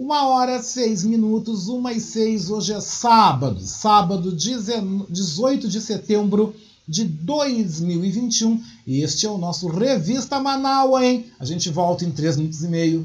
Uma hora seis minutos, uma e seis. Hoje é sábado, sábado 18 de setembro de 2021. E este é o nosso Revista Manaus, hein? A gente volta em três minutos e meio.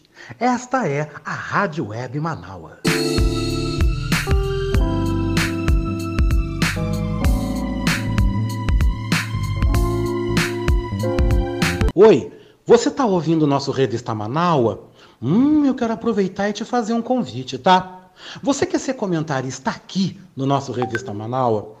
Esta é a Rádio Web Manaua. Oi, você está ouvindo o nosso Revista Manaua? Hum, eu quero aproveitar e te fazer um convite, tá? Você quer ser comentarista aqui no nosso Revista Manaua?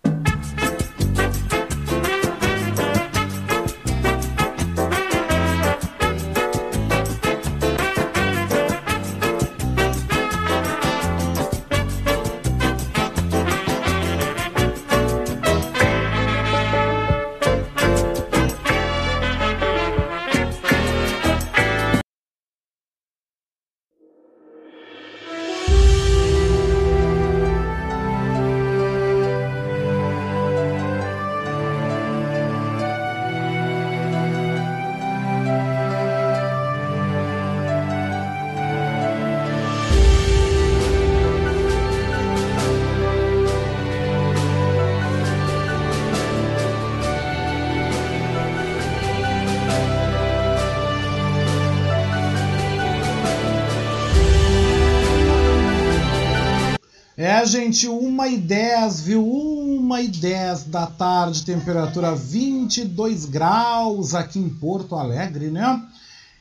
Gente, 1 e 10, viu? 1 e 10 da tarde, temperatura 22 graus aqui em Porto Alegre, né?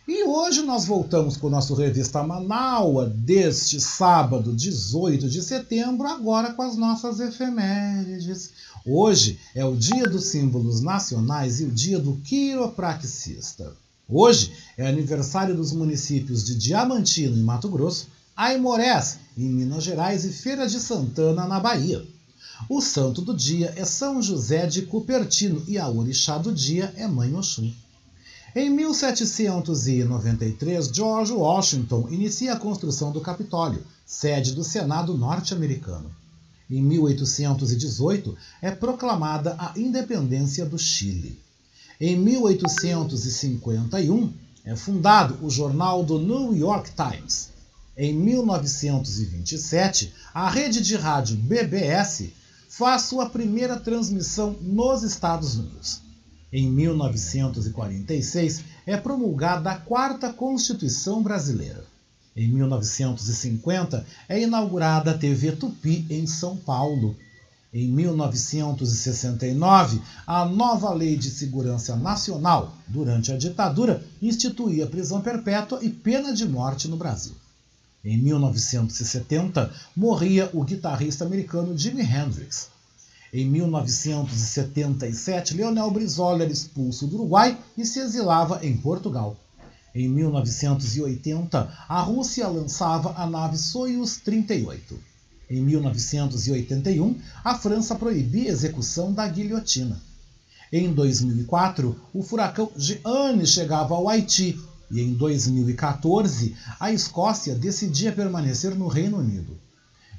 E hoje nós voltamos com o nosso Revista Manaua deste sábado, 18 de setembro, agora com as nossas efemérides. Hoje é o dia dos símbolos nacionais e o dia do quiropraxista. Hoje é aniversário dos municípios de Diamantino, em Mato Grosso, Aimorés, em Minas Gerais e Feira de Santana, na Bahia. O santo do dia é São José de Cupertino e a orixá do dia é Mãe Oxum. Em 1793, George Washington inicia a construção do Capitólio, sede do Senado norte-americano. Em 1818, é proclamada a independência do Chile. Em 1851, é fundado o jornal do New York Times. Em 1927, a rede de rádio BBS faz sua primeira transmissão nos Estados Unidos. Em 1946, é promulgada a Quarta Constituição Brasileira. Em 1950, é inaugurada a TV Tupi em São Paulo. Em 1969, a nova Lei de Segurança Nacional, durante a ditadura, instituía prisão perpétua e pena de morte no Brasil. Em 1970, morria o guitarrista americano Jimi Hendrix. Em 1977, Leonel Brizola era expulso do Uruguai e se exilava em Portugal. Em 1980, a Rússia lançava a nave Soyuz 38. Em 1981, a França proibia a execução da guilhotina. Em 2004, o furacão Jeanne chegava ao Haiti e em 2014, a Escócia decidia permanecer no Reino Unido.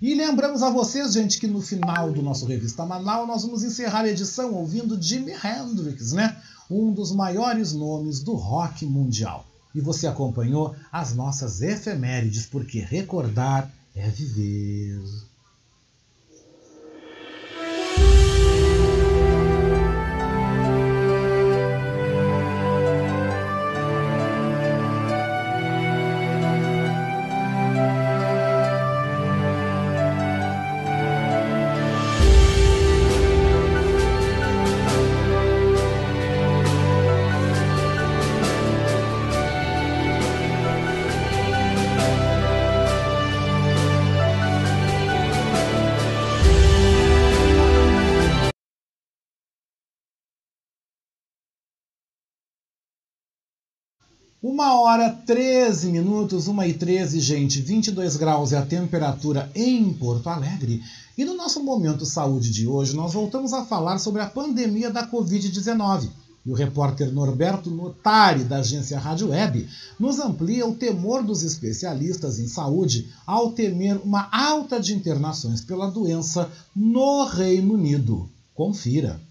E lembramos a vocês, gente, que no final do nosso Revista Manaus nós vamos encerrar a edição ouvindo Jimi Hendrix, né? Um dos maiores nomes do rock mundial. E você acompanhou as nossas efemérides, porque recordar é viver. Uma hora 13 minutos, 1 e 13, gente, 22 graus é a temperatura em Porto Alegre. E no nosso Momento Saúde de hoje, nós voltamos a falar sobre a pandemia da Covid-19. E o repórter Norberto Notari, da agência Rádio Web, nos amplia o temor dos especialistas em saúde ao temer uma alta de internações pela doença no Reino Unido. Confira.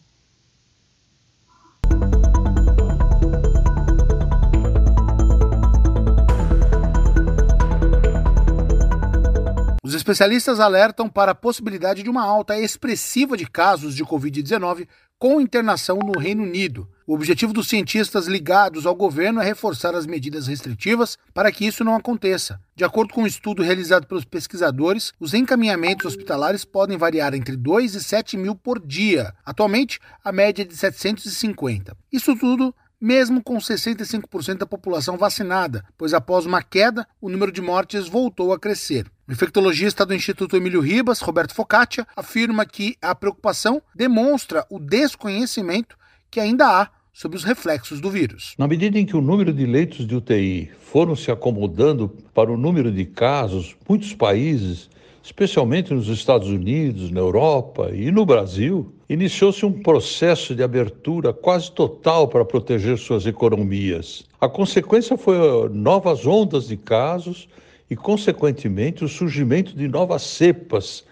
Especialistas alertam para a possibilidade de uma alta expressiva de casos de Covid-19 com internação no Reino Unido. O objetivo dos cientistas ligados ao governo é reforçar as medidas restritivas para que isso não aconteça. De acordo com um estudo realizado pelos pesquisadores, os encaminhamentos hospitalares podem variar entre 2 e 7 mil por dia. Atualmente, a média é de 750. Isso tudo mesmo com 65% da população vacinada, pois após uma queda, o número de mortes voltou a crescer. O infectologista do Instituto Emílio Ribas, Roberto Focaccia, afirma que a preocupação demonstra o desconhecimento que ainda há sobre os reflexos do vírus. Na medida em que o número de leitos de UTI foram se acomodando para o número de casos, muitos países especialmente nos Estados Unidos, na Europa e no Brasil, iniciou-se um processo de abertura quase total para proteger suas economias. A consequência foi novas ondas de casos e, consequentemente, o surgimento de novas cepas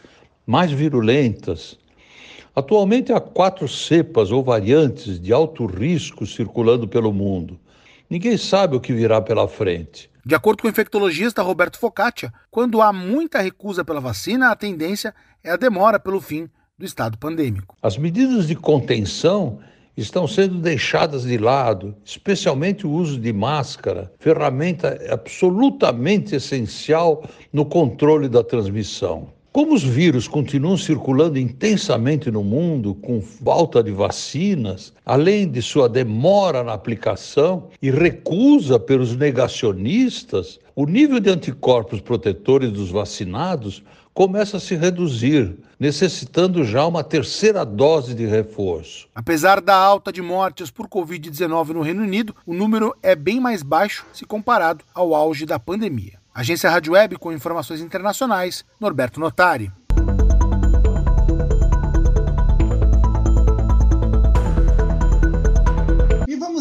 mais virulentas. Atualmente há quatro cepas ou variantes de alto risco circulando pelo mundo. Ninguém sabe o que virá pela frente. De acordo com o infectologista Roberto Focaccia, quando há muita recusa pela vacina, a tendência é a demora pelo fim do estado pandêmico. As medidas de contenção estão sendo deixadas de lado, especialmente o uso de máscara, ferramenta absolutamente essencial no controle da transmissão. Como os vírus continuam circulando intensamente no mundo, com falta de vacinas, além de sua demora na aplicação e recusa pelos negacionistas, o nível de anticorpos protetores dos vacinados começa a se reduzir, necessitando já uma terceira dose de reforço. Apesar da alta de mortes por Covid-19 no Reino Unido, o número é bem mais baixo se comparado ao auge da pandemia. Agência Rádio Web com informações internacionais, Norberto Notari.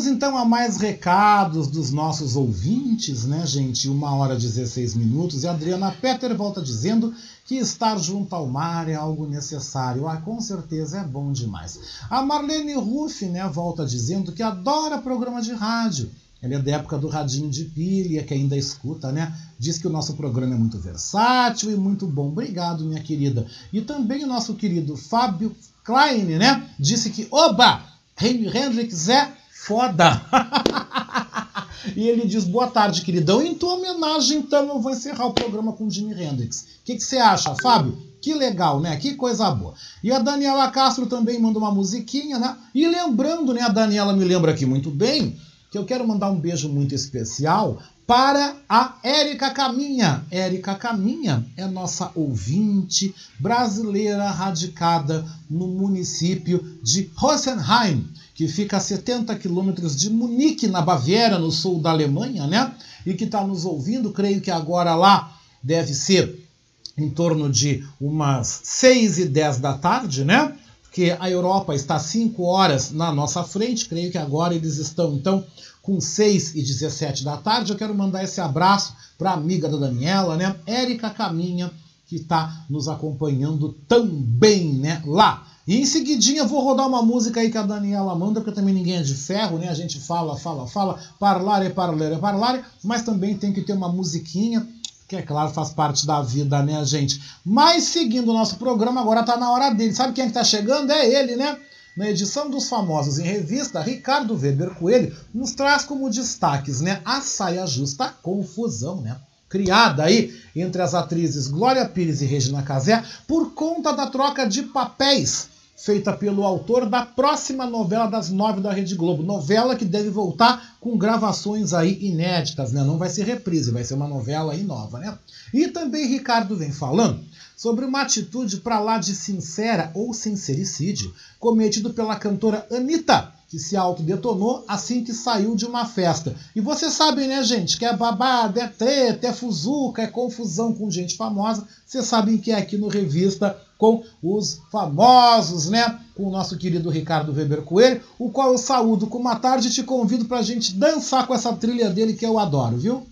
Então a mais recados dos nossos ouvintes, né, gente? Uma hora e 16 minutos. E a Adriana Petter volta dizendo que estar junto ao mar é algo necessário. Ah, com certeza é bom demais. A Marlene Ruff, né, volta dizendo que adora programa de rádio. Ela é da época do radinho de pilha, que ainda escuta, né? Diz que o nosso programa é muito versátil e muito bom. Obrigado, minha querida. E também o nosso querido Fábio Klein, né? Disse que, oba, Hendrix é foda. e ele diz: Boa tarde, queridão. Em tua homenagem, então, eu vou encerrar o programa com Jimi Hendrix. O que você acha, Fábio? Que legal, né? Que coisa boa. E a Daniela Castro também manda uma musiquinha, né? E lembrando, né? A Daniela me lembra aqui muito bem que eu quero mandar um beijo muito especial para a Érica Caminha. Érica Caminha é nossa ouvinte brasileira radicada no município de Rosenheim que fica a 70 quilômetros de Munique, na Baviera, no sul da Alemanha, né? E que está nos ouvindo, creio que agora lá deve ser em torno de umas 6 e 10 da tarde, né? Porque a Europa está 5 horas na nossa frente, creio que agora eles estão, então, com 6 e 17 da tarde. Eu quero mandar esse abraço para a amiga da Daniela, né? Érica Caminha, que está nos acompanhando também, né? Lá e em seguidinha vou rodar uma música aí que a Daniela manda, porque também ninguém é de ferro, né? A gente fala, fala, fala, parlare, parlare, parlare, mas também tem que ter uma musiquinha, que é claro, faz parte da vida, né, gente? Mas seguindo o nosso programa, agora tá na hora dele. Sabe quem é que tá chegando? É ele, né? Na edição dos famosos em revista, Ricardo Weber Coelho nos traz como destaques, né? A saia justa confusão, né? criada aí entre as atrizes Glória Pires e Regina Casé por conta da troca de papéis feita pelo autor da próxima novela das nove da Rede Globo. Novela que deve voltar com gravações aí inéditas, né? Não vai ser reprise, vai ser uma novela aí nova, né? E também Ricardo vem falando sobre uma atitude para lá de sincera ou sincericídio cometido pela cantora Anitta, que se autodetonou assim que saiu de uma festa. E vocês sabem, né, gente, que é babado, é treta, é fuzuca, é confusão com gente famosa. Vocês sabem que é aqui no Revista com os famosos, né? Com o nosso querido Ricardo Weber Coelho, o qual eu saúdo com uma tarde e te convido para a gente dançar com essa trilha dele que eu adoro, viu?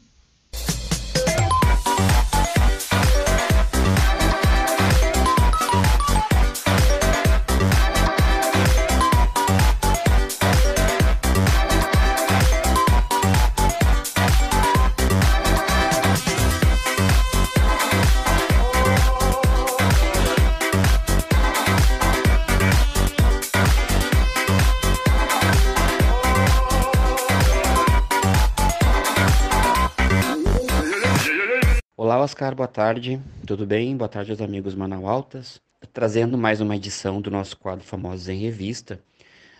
Oscar, boa tarde. Tudo bem? Boa tarde aos amigos Manaualtas. Trazendo mais uma edição do nosso quadro Famosos em Revista,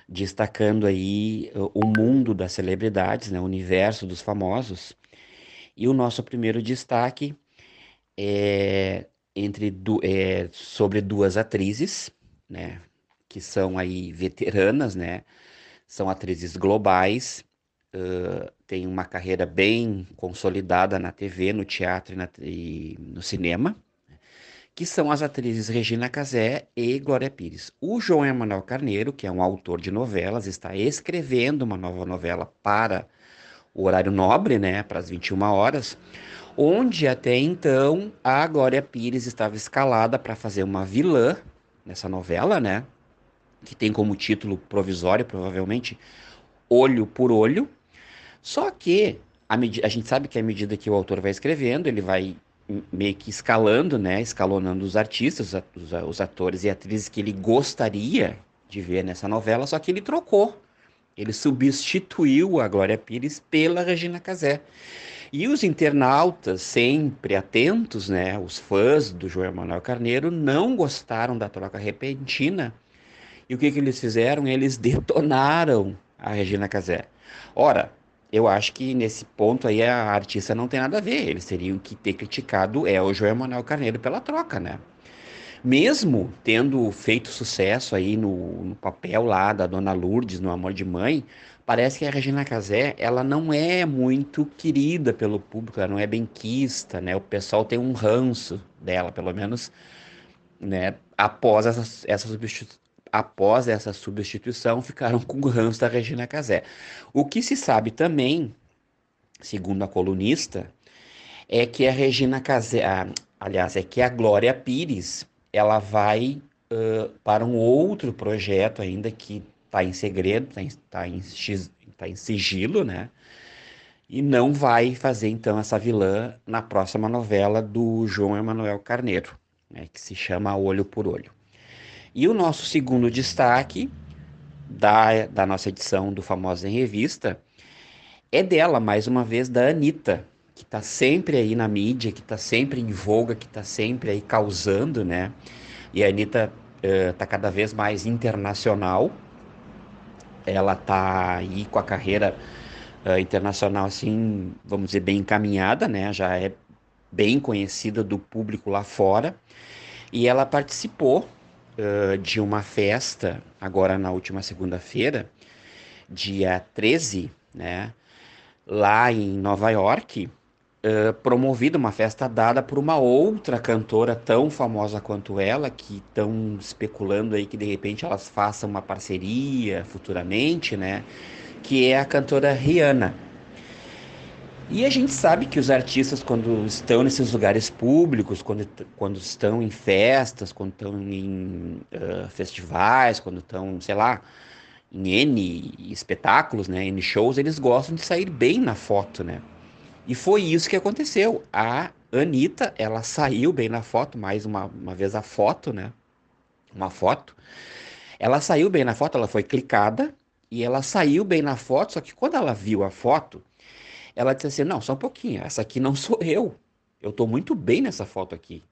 destacando aí uh, o mundo das celebridades, né, o universo dos famosos. E o nosso primeiro destaque é entre é, sobre duas atrizes, né, que são aí veteranas, né, são atrizes globais uh, tem uma carreira bem consolidada na TV, no teatro e, na, e no cinema, que são as atrizes Regina Casé e Glória Pires. O João Emanuel Carneiro, que é um autor de novelas, está escrevendo uma nova novela para o horário nobre, né, para as 21 horas, onde até então a Glória Pires estava escalada para fazer uma vilã nessa novela, né, que tem como título provisório, provavelmente, Olho por Olho, só que a, a gente sabe que à medida que o autor vai escrevendo, ele vai meio que escalando, né, escalonando os artistas, os, os atores e atrizes que ele gostaria de ver nessa novela, só que ele trocou. Ele substituiu a Glória Pires pela Regina Casé. E os internautas, sempre atentos, né, os fãs do João Manuel Carneiro, não gostaram da troca repentina. E o que, que eles fizeram? Eles detonaram a Regina Casé. Ora, eu acho que nesse ponto aí a artista não tem nada a ver. Eles teriam que ter criticado é o João Manuel Carneiro pela troca, né? mesmo tendo feito sucesso aí no, no, papel lá da Dona Lourdes no Amor de Mãe, parece que a Regina Casé ela não é muito querida pelo público, ela não é benquista, né? O pessoal tem um ranço dela, pelo menos, né? Após essa, essa após essa substituição, ficaram com o ranço da Regina Casé. O que se sabe também, segundo a colunista, é que a Regina Casé, aliás, é que a Glória Pires, ela vai uh, para um outro projeto ainda que está em segredo, está em, tá em, tá em sigilo, né? E não vai fazer então essa vilã na próxima novela do João Emanuel Carneiro, né, que se chama Olho por Olho. E o nosso segundo destaque da, da nossa edição do Famosa em Revista é dela, mais uma vez, da Anitta, que está sempre aí na mídia, que está sempre em voga, que está sempre aí causando, né? E a Anitta está uh, cada vez mais internacional. Ela está aí com a carreira uh, internacional, assim, vamos dizer, bem encaminhada, né? Já é bem conhecida do público lá fora. E ela participou uh, de uma festa, agora na última segunda-feira, dia 13, né? Lá em Nova York, uh, promovida uma festa dada por uma outra cantora tão famosa quanto ela, que estão especulando aí que de repente elas façam uma parceria futuramente, né? Que é a cantora Rihanna. E a gente sabe que os artistas, quando estão nesses lugares públicos, quando, quando estão em festas, quando estão em uh, festivais, quando estão, sei lá, em N espetáculos, né, N shows, eles gostam de sair bem na foto, né? E foi isso que aconteceu. A Anitta, ela saiu bem na foto, mais uma, uma vez a foto, né? Uma foto. Ela saiu bem na foto, ela foi clicada e ela saiu bem na foto, só que quando ela viu a foto, ela disse assim: Não, só um pouquinho, essa aqui não sou eu. Eu estou muito bem nessa foto aqui.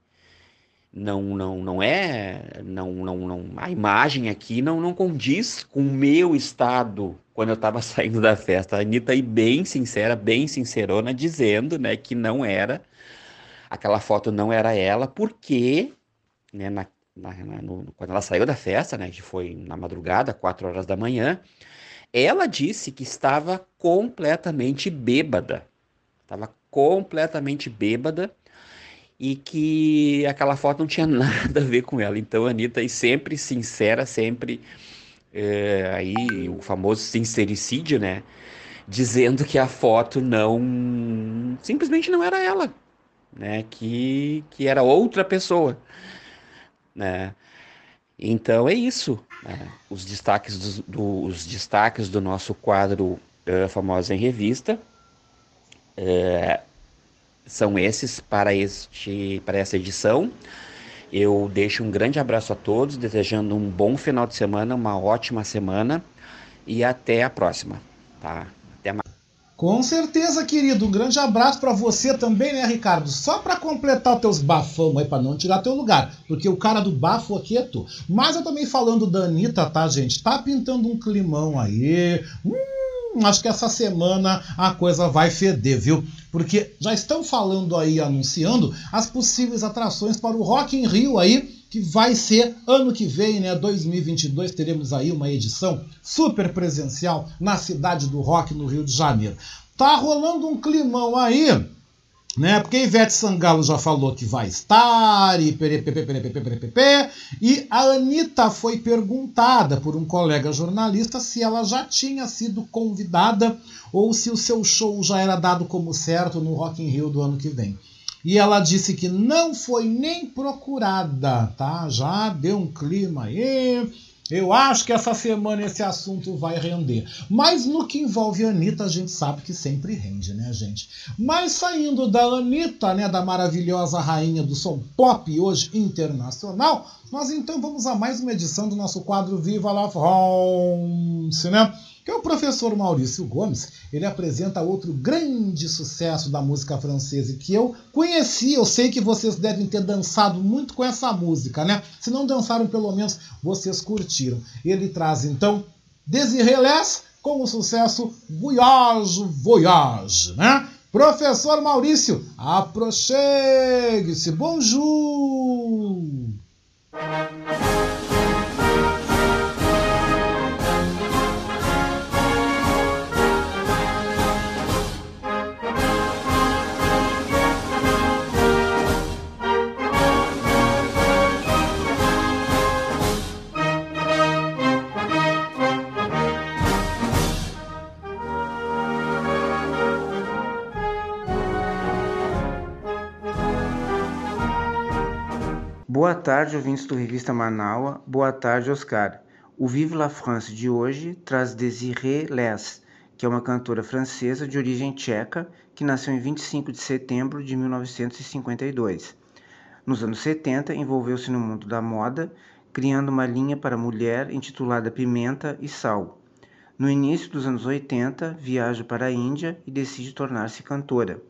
Não, não, não é, não, não, não, a imagem aqui não, não condiz com o meu estado quando eu estava saindo da festa. A Anitta aí bem sincera, bem sincerona, dizendo, né, que não era, aquela foto não era ela, porque, né, na, na, no, quando ela saiu da festa, né, que foi na madrugada, 4 horas da manhã, ela disse que estava completamente bêbada. Estava completamente bêbada e que aquela foto não tinha nada a ver com ela. Então a Anitta aí sempre sincera, sempre é, aí o famoso sincericídio, né? Dizendo que a foto não simplesmente não era ela, né? Que, que era outra pessoa, né? Então é isso. Né? Os destaques do, do, os destaques do nosso quadro uh, Famosa em Revista uh, são esses para este para essa edição. Eu deixo um grande abraço a todos, desejando um bom final de semana, uma ótima semana e até a próxima, tá? Com certeza, querido. Um grande abraço para você também, né, Ricardo? Só para completar os teus bafão aí, para não tirar teu lugar, porque o cara do bafo aqui é tu. Mas eu também falando da Anitta, tá, gente? Tá pintando um climão aí. Hum, acho que essa semana a coisa vai feder, viu? Porque já estão falando aí, anunciando as possíveis atrações para o Rock in Rio aí, que vai ser ano que vem, né, 2022, teremos aí uma edição super presencial na cidade do rock no Rio de Janeiro. Tá rolando um climão aí né? Porque Ivete Sangalo já falou que vai estar e e a Anitta foi perguntada por um colega jornalista se ela já tinha sido convidada ou se o seu show já era dado como certo no Rock in Rio do ano que vem. E ela disse que não foi nem procurada, tá? Já deu um clima aí eu acho que essa semana esse assunto vai render. Mas no que envolve a Anitta, a gente sabe que sempre rende, né, gente? Mas saindo da Anitta, né, da maravilhosa rainha do som pop hoje internacional, nós então vamos a mais uma edição do nosso quadro Viva la France, né? Que é o professor Maurício Gomes. Ele apresenta outro grande sucesso da música francesa que eu conheci. Eu sei que vocês devem ter dançado muito com essa música, né? Se não dançaram, pelo menos vocês curtiram. Ele traz então Desirelés com o sucesso Voyage, Voyage, né? Professor Maurício, aproxegue-se, bonjour! Boa tarde, ouvintes do Revista Manaua. Boa tarde, Oscar. O Vive la France de hoje traz Desiree Les, que é uma cantora francesa de origem tcheca que nasceu em 25 de setembro de 1952. Nos anos 70, envolveu-se no mundo da moda, criando uma linha para mulher intitulada Pimenta e Sal. No início dos anos 80, viaja para a Índia e decide tornar-se cantora.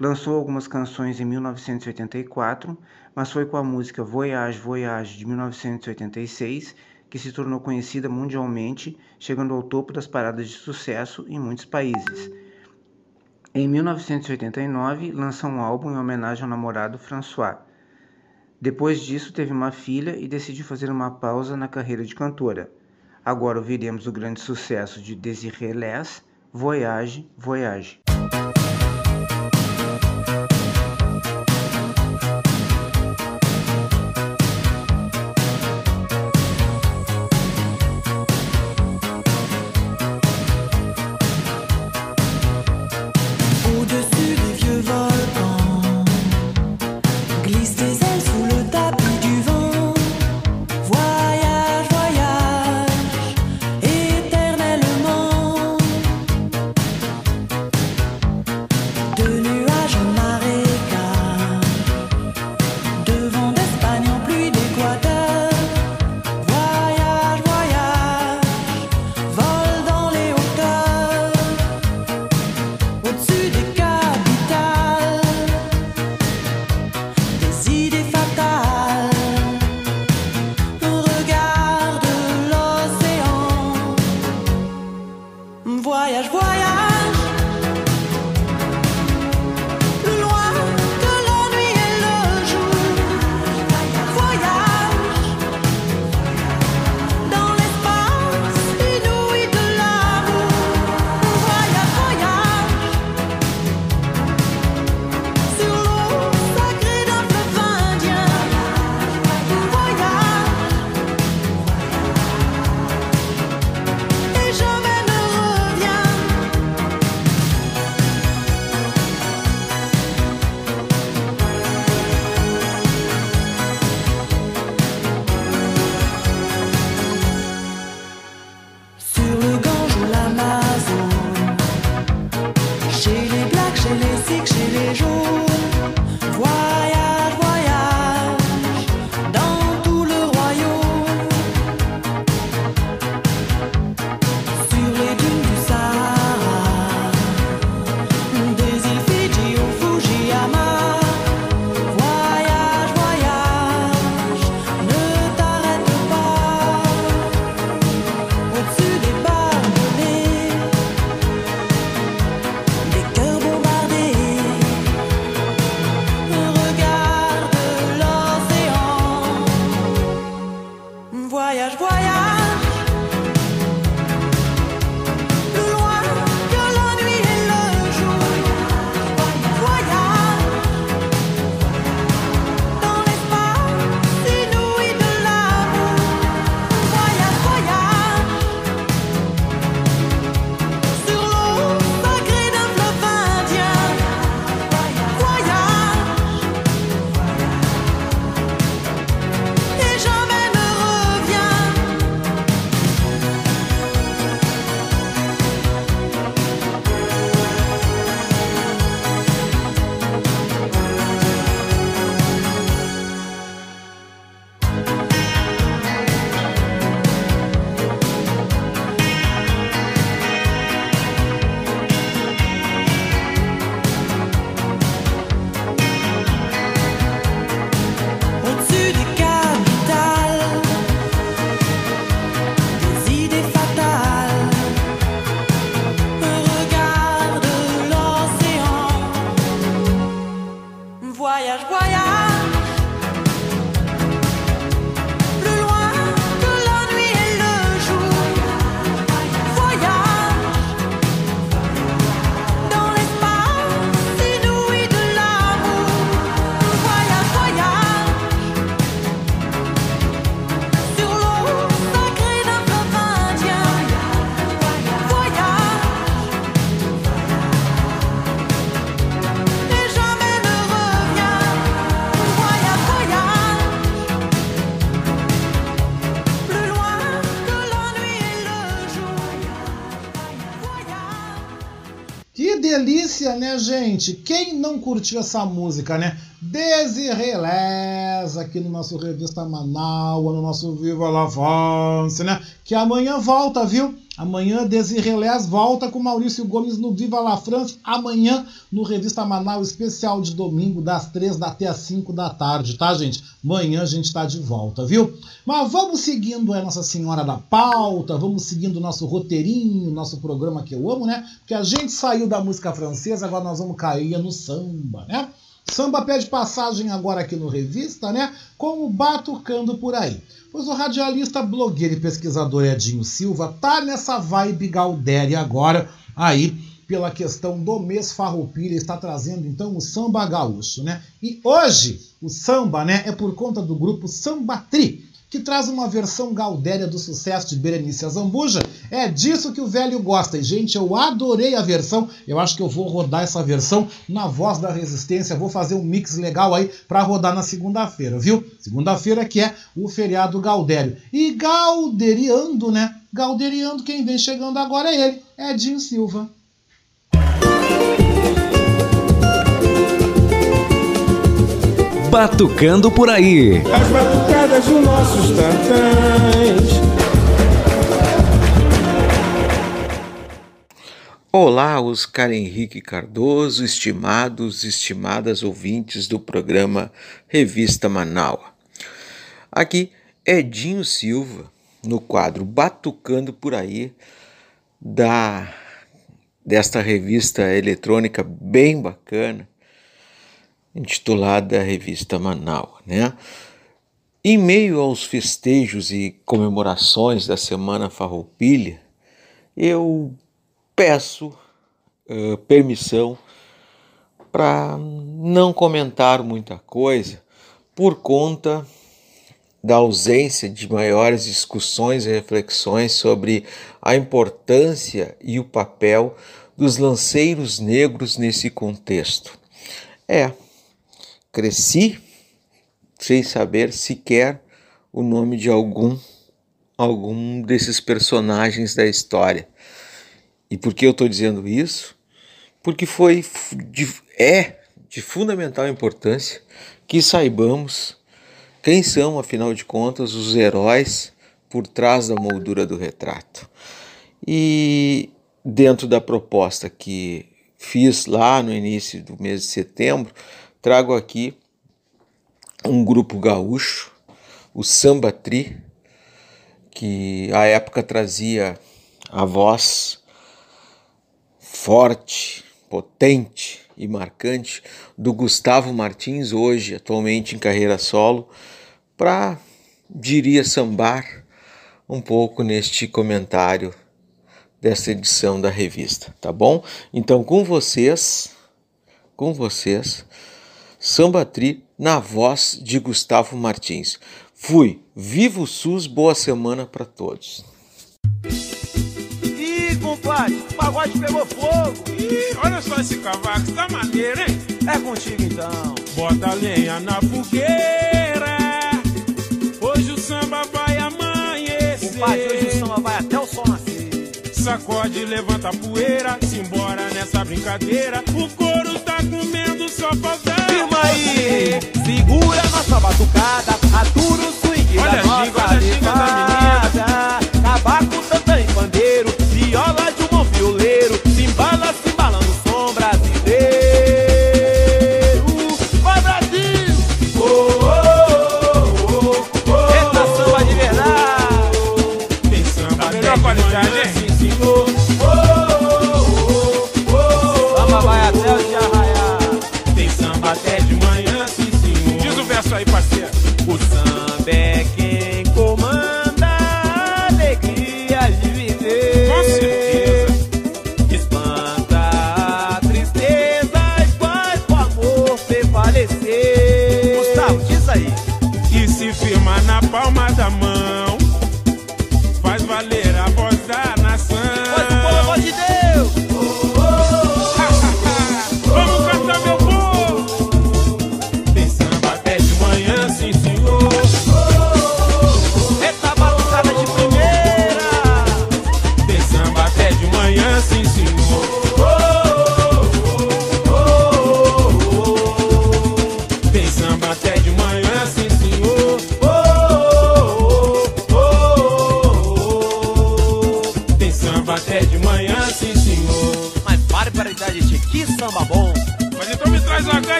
Lançou algumas canções em 1984, mas foi com a música Voyage Voyage de 1986 que se tornou conhecida mundialmente, chegando ao topo das paradas de sucesso em muitos países. Em 1989, lança um álbum em homenagem ao namorado François. Depois disso, teve uma filha e decidiu fazer uma pausa na carreira de cantora. Agora ouviremos o grande sucesso de Desiree Les, Voyage Voyage. Né, gente? Quem não curtiu essa música, né? Desirelés aqui no nosso Revista Manaus, no nosso Viva la France, né? Que amanhã volta, viu? Amanhã Desirelés volta com Maurício Gomes no Viva la France. Amanhã no Revista Manaus especial de domingo, das 3 até as 5 da tarde, tá, gente? Amanhã a gente tá de volta, viu? Mas vamos seguindo a Nossa Senhora da Pauta, vamos seguindo o nosso roteirinho, nosso programa que eu amo, né? Porque a gente saiu da música francesa, agora nós vamos cair no samba, né? Samba pede passagem agora aqui no Revista, né? Com o Batucando por aí. Pois o radialista, blogueiro e pesquisador Edinho Silva tá nessa vibe Galdéria agora, aí, pela questão do mês Farroupilha, está trazendo então o samba gaúcho, né? E hoje o samba, né, é por conta do grupo Samba Tri, que traz uma versão gaudéria do sucesso de Berenice Zambuja. É disso que o velho gosta. E, gente, eu adorei a versão. Eu acho que eu vou rodar essa versão na voz da resistência. Vou fazer um mix legal aí para rodar na segunda-feira, viu? Segunda-feira que é o feriado gaudério. E gauderiando, né? Gauderiando, quem vem chegando agora é ele, Edinho Silva. Batucando por aí. As dos nossos tantãs. Olá, Oscar Henrique Cardoso, estimados, estimadas ouvintes do programa Revista Manaua. Aqui, Edinho Silva, no quadro Batucando por aí, da desta revista eletrônica bem bacana, intitulada Revista Manaus, né? Em meio aos festejos e comemorações da Semana Farroupilha, eu peço uh, permissão para não comentar muita coisa por conta da ausência de maiores discussões e reflexões sobre a importância e o papel dos lanceiros negros nesse contexto. É, cresci sem saber sequer o nome de algum algum desses personagens da história. E por que eu estou dizendo isso? Porque foi de, é de fundamental importância que saibamos quem são, afinal de contas, os heróis por trás da moldura do retrato. E dentro da proposta que fiz lá no início do mês de setembro, trago aqui um grupo gaúcho, o Samba Tri, que à época trazia a voz forte, potente e marcante do Gustavo Martins, hoje atualmente em carreira solo, para, diria, sambar um pouco neste comentário dessa edição da revista, tá bom? Então, com vocês, com vocês, Samba Tri na voz de Gustavo Martins. Fui. Viva o SUS, boa semana para todos. Ih, compadre, o pagode pegou fogo. Ih, olha só esse cavaco, tá maneiro, hein? É contigo então. Bota lenha na fogueira. Sacode, levanta a poeira, simbora nessa brincadeira. O couro tá comendo só favela. Firma aí, segura nossa batucada, atura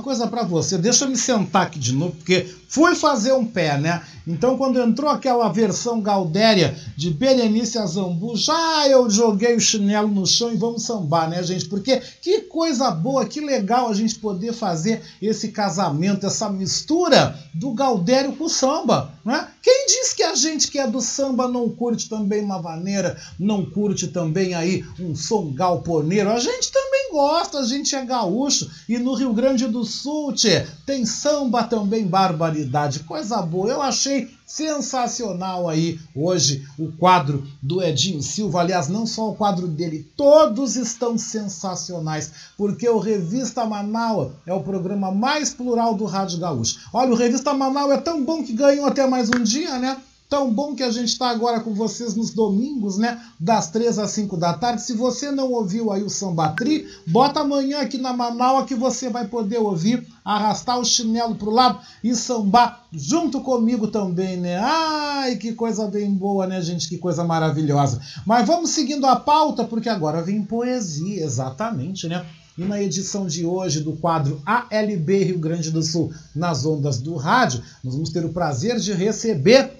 coisa pra você. Deixa eu me sentar aqui de novo, porque fui fazer um pé, né? Então, quando entrou aquela versão Galdéria de Berenice Azambu, já eu joguei o chinelo no chão e vamos sambar, né, gente? Porque que coisa boa, que legal a gente poder fazer esse casamento, essa mistura do Galdério com o samba, né? Quem diz que a gente que é do samba não curte também uma vaneira, não curte também aí um som galponeiro? A gente também gosta, a gente é gaúcho e no Rio Grande do Sul, tchê, tem samba também, barbaridade, coisa boa. Eu achei sensacional aí hoje o quadro do Edinho Silva. Aliás, não só o quadro dele, todos estão sensacionais, porque o Revista Manaus é o programa mais plural do Rádio Gaúcho. Olha, o Revista Manaus é tão bom que ganhou até mais um dia, né? Tão bom que a gente está agora com vocês nos domingos, né? Das 3 às 5 da tarde. Se você não ouviu aí o Sambatri, bota amanhã aqui na Manaus que você vai poder ouvir, arrastar o chinelo pro lado e sambar junto comigo também, né? Ai, que coisa bem boa, né, gente? Que coisa maravilhosa. Mas vamos seguindo a pauta, porque agora vem poesia, exatamente, né? E na edição de hoje do quadro ALB Rio Grande do Sul nas ondas do rádio, nós vamos ter o prazer de receber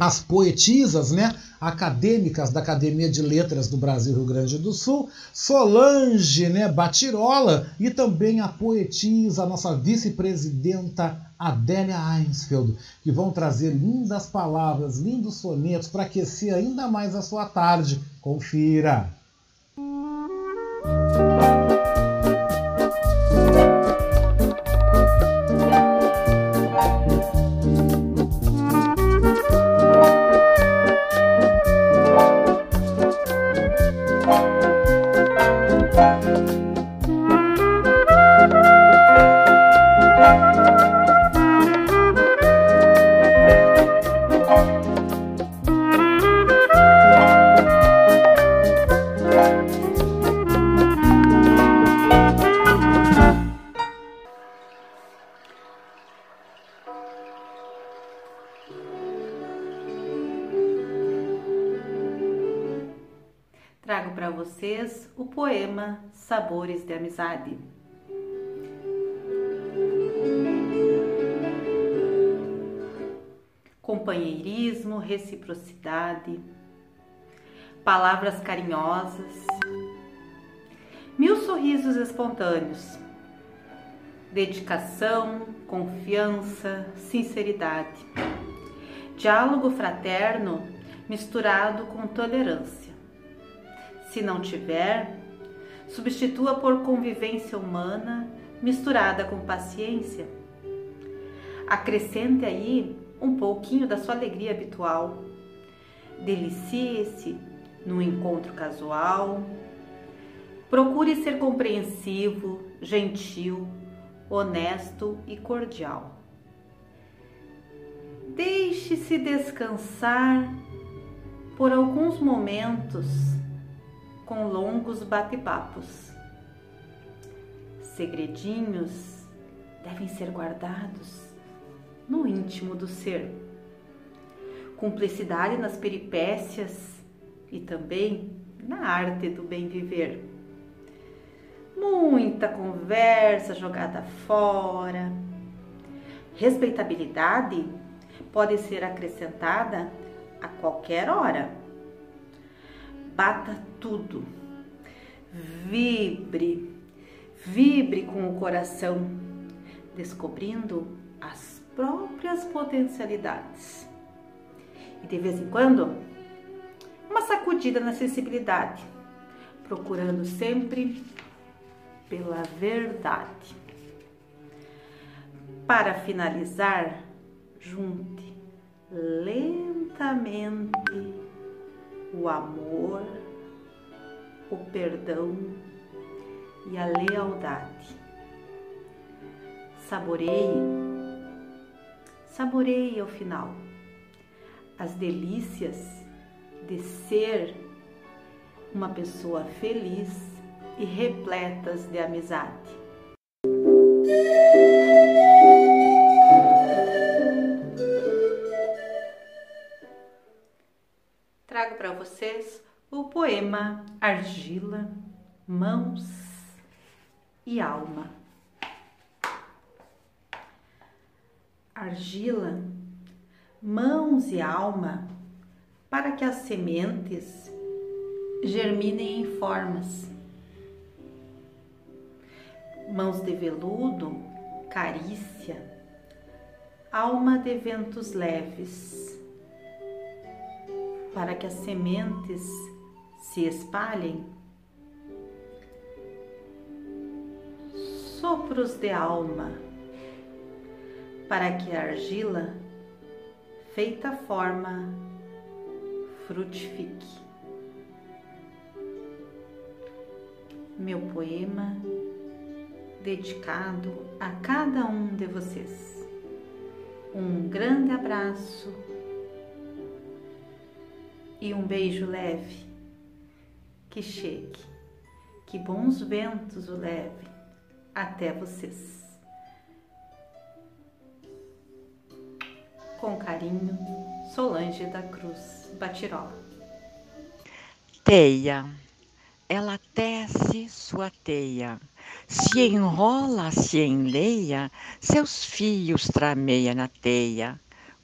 as poetisas, né, acadêmicas da Academia de Letras do Brasil Rio Grande do Sul, Solange, né, Batirola e também a poetisa, a nossa vice-presidenta Adélia Einsfeld, que vão trazer lindas palavras, lindos sonetos para aquecer ainda mais a sua tarde. Confira. vocês poema Sabores de Amizade. Companheirismo, reciprocidade, palavras carinhosas, mil sorrisos espontâneos, dedicação, confiança, sinceridade, diálogo fraterno misturado com tolerância. Se não tiver, substitua por convivência humana misturada com paciência. Acrescente aí um pouquinho da sua alegria habitual. Delicie-se num encontro casual. Procure ser compreensivo, gentil, honesto e cordial. Deixe-se descansar por alguns momentos com longos bate-papos. Segredinhos devem ser guardados no íntimo do ser. Cumplicidade nas peripécias e também na arte do bem viver. Muita conversa jogada fora. Respeitabilidade pode ser acrescentada a qualquer hora. Bata tudo. Vibre, vibre com o coração, descobrindo as próprias potencialidades. E de vez em quando, uma sacudida na sensibilidade, procurando sempre pela verdade. Para finalizar, junte lentamente o amor, o perdão e a lealdade. Saboreie, saboreie ao final as delícias de ser uma pessoa feliz e repletas de amizade. Trago para vocês o poema Argila, Mãos e Alma. Argila, mãos e alma, para que as sementes germinem em formas. Mãos de veludo, carícia, alma de ventos leves, para que as sementes se espalhem. Sopros de alma, para que a argila, feita forma, frutifique. meu poema dedicado a cada um de vocês. Um grande abraço e um beijo leve que chegue, que bons ventos o leve até vocês. Com carinho, Solange da Cruz Batirola. Teia ela tece sua teia, se enrola, se enleia, seus fios trameia na teia.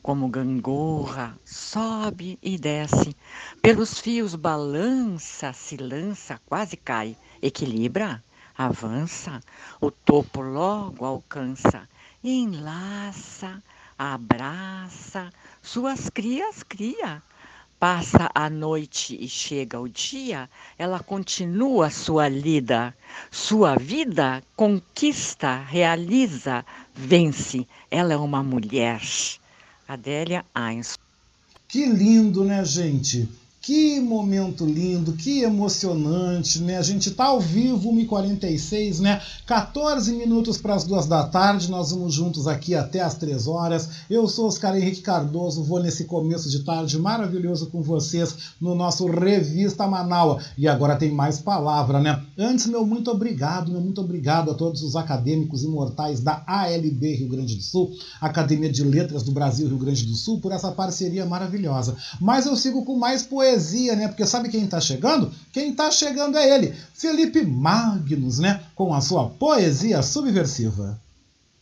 Como gangorra, sobe e desce, pelos fios balança, se lança, quase cai, equilibra, avança, o topo logo alcança, enlaça, abraça, suas crias cria. Passa a noite e chega o dia, ela continua sua lida, sua vida conquista, realiza, vence. Ela é uma mulher. Adélia Einstein. Que lindo, né, gente? Que momento lindo, que emocionante, né? A gente tá ao vivo, 1h46, né? 14 minutos para as duas da tarde, nós vamos juntos aqui até as 3 horas. Eu sou Oscar Henrique Cardoso, vou nesse começo de tarde maravilhoso com vocês no nosso Revista Manaua. E agora tem mais palavra, né? Antes, meu muito obrigado, meu muito obrigado a todos os acadêmicos imortais da ALB Rio Grande do Sul, Academia de Letras do Brasil Rio Grande do Sul, por essa parceria maravilhosa. Mas eu sigo com mais poesia poesia, né? Porque sabe quem está chegando? Quem está chegando é ele, Felipe Magnus, né? Com a sua poesia subversiva.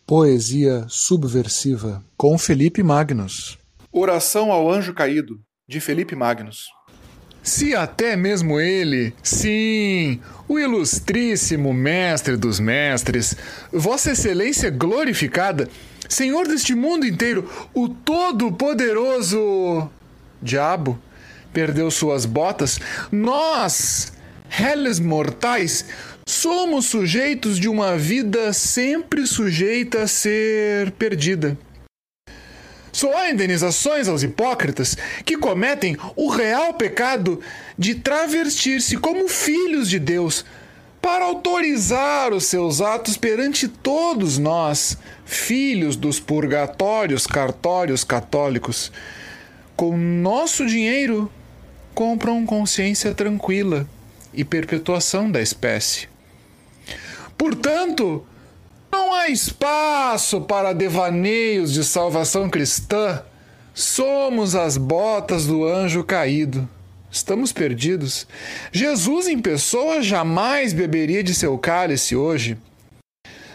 Poesia subversiva com Felipe Magnus. Oração ao Anjo Caído, de Felipe Magnus. Se até mesmo ele, sim, o ilustríssimo mestre dos mestres, Vossa Excelência glorificada, Senhor deste mundo inteiro, o Todo-Poderoso Diabo, perdeu suas botas, nós, réis mortais, somos sujeitos de uma vida sempre sujeita a ser perdida. Só há indenizações aos hipócritas que cometem o real pecado de travestir-se como filhos de Deus para autorizar os seus atos perante todos nós, filhos dos purgatórios cartórios católicos. Com nosso dinheiro, compram consciência tranquila e perpetuação da espécie. Portanto, não há espaço para devaneios de salvação cristã. Somos as botas do anjo caído. Estamos perdidos. Jesus em pessoa jamais beberia de seu cálice hoje.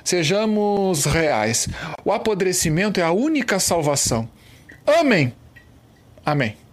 Sejamos reais. O apodrecimento é a única salvação. Amém. Amém.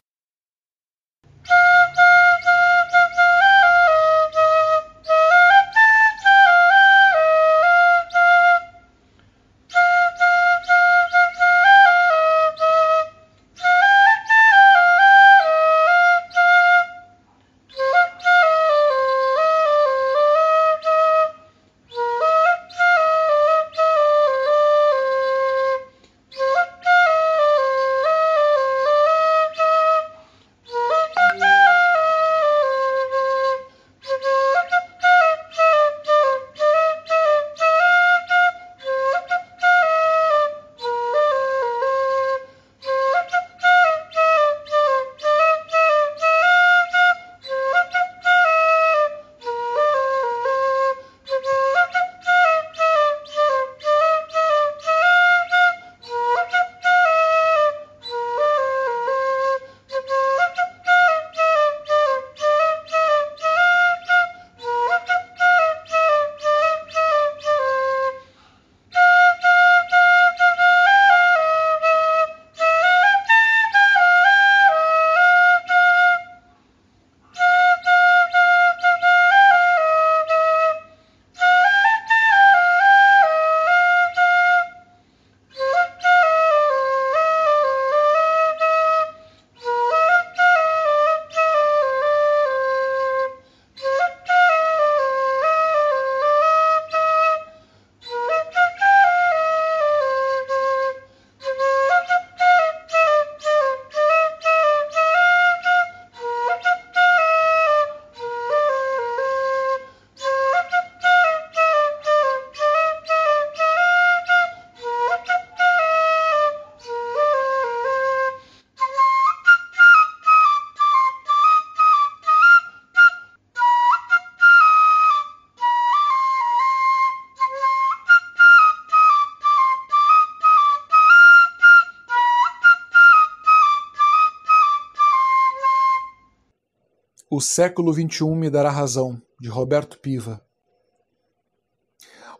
O século XXI me dará razão, de Roberto Piva.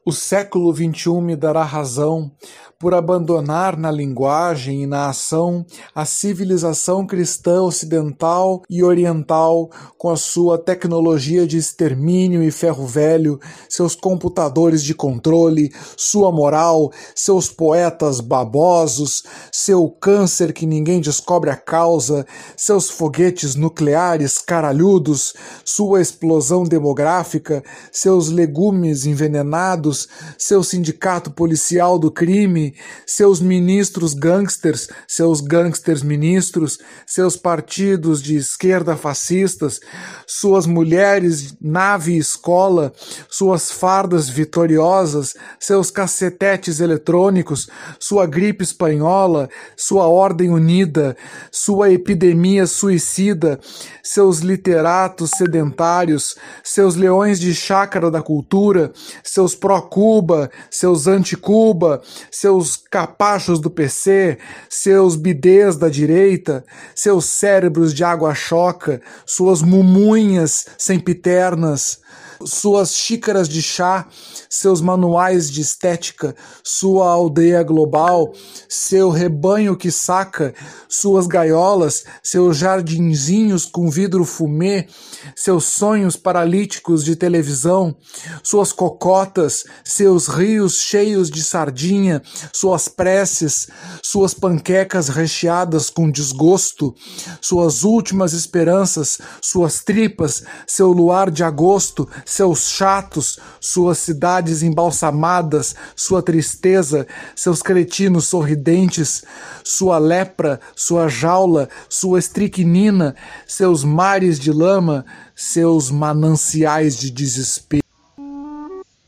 O século XXI me dará razão por abandonar na linguagem e na ação a civilização cristã ocidental e oriental com a sua tecnologia de extermínio e ferro velho, seus computadores de controle, sua moral, seus poetas babosos, seu câncer que ninguém descobre a causa, seus foguetes nucleares caralhudos, sua explosão demográfica, seus legumes envenenados, seu sindicato policial do crime, seus ministros gangsters, seus gangsters ministros, seus partidos de esquerda fascistas, suas mulheres nave escola, suas fardas vitoriosas, seus cacetetes eletrônicos, sua gripe espanhola, sua ordem unida, sua epidemia suicida, seus literatos sedentários, seus leões de chácara da cultura, seus pró pró-Cuba, seus anti-Cuba, seus capachos do PC, seus bidês da direita, seus cérebros de água choca, suas mumunhas sempiternas, suas xícaras de chá, seus manuais de estética, sua aldeia global, seu rebanho que saca, suas gaiolas, seus jardinzinhos com vidro fumê, seus sonhos paralíticos de televisão, suas cocotas, seus rios cheios de sardinha, suas preces, suas panquecas recheadas com desgosto, suas últimas esperanças, suas tripas, seu luar de agosto, seus chatos, suas cidades embalsamadas, sua tristeza, seus cretinos sorridentes, sua lepra, sua jaula, sua estricnina, seus mares de lama, seus mananciais de desespero.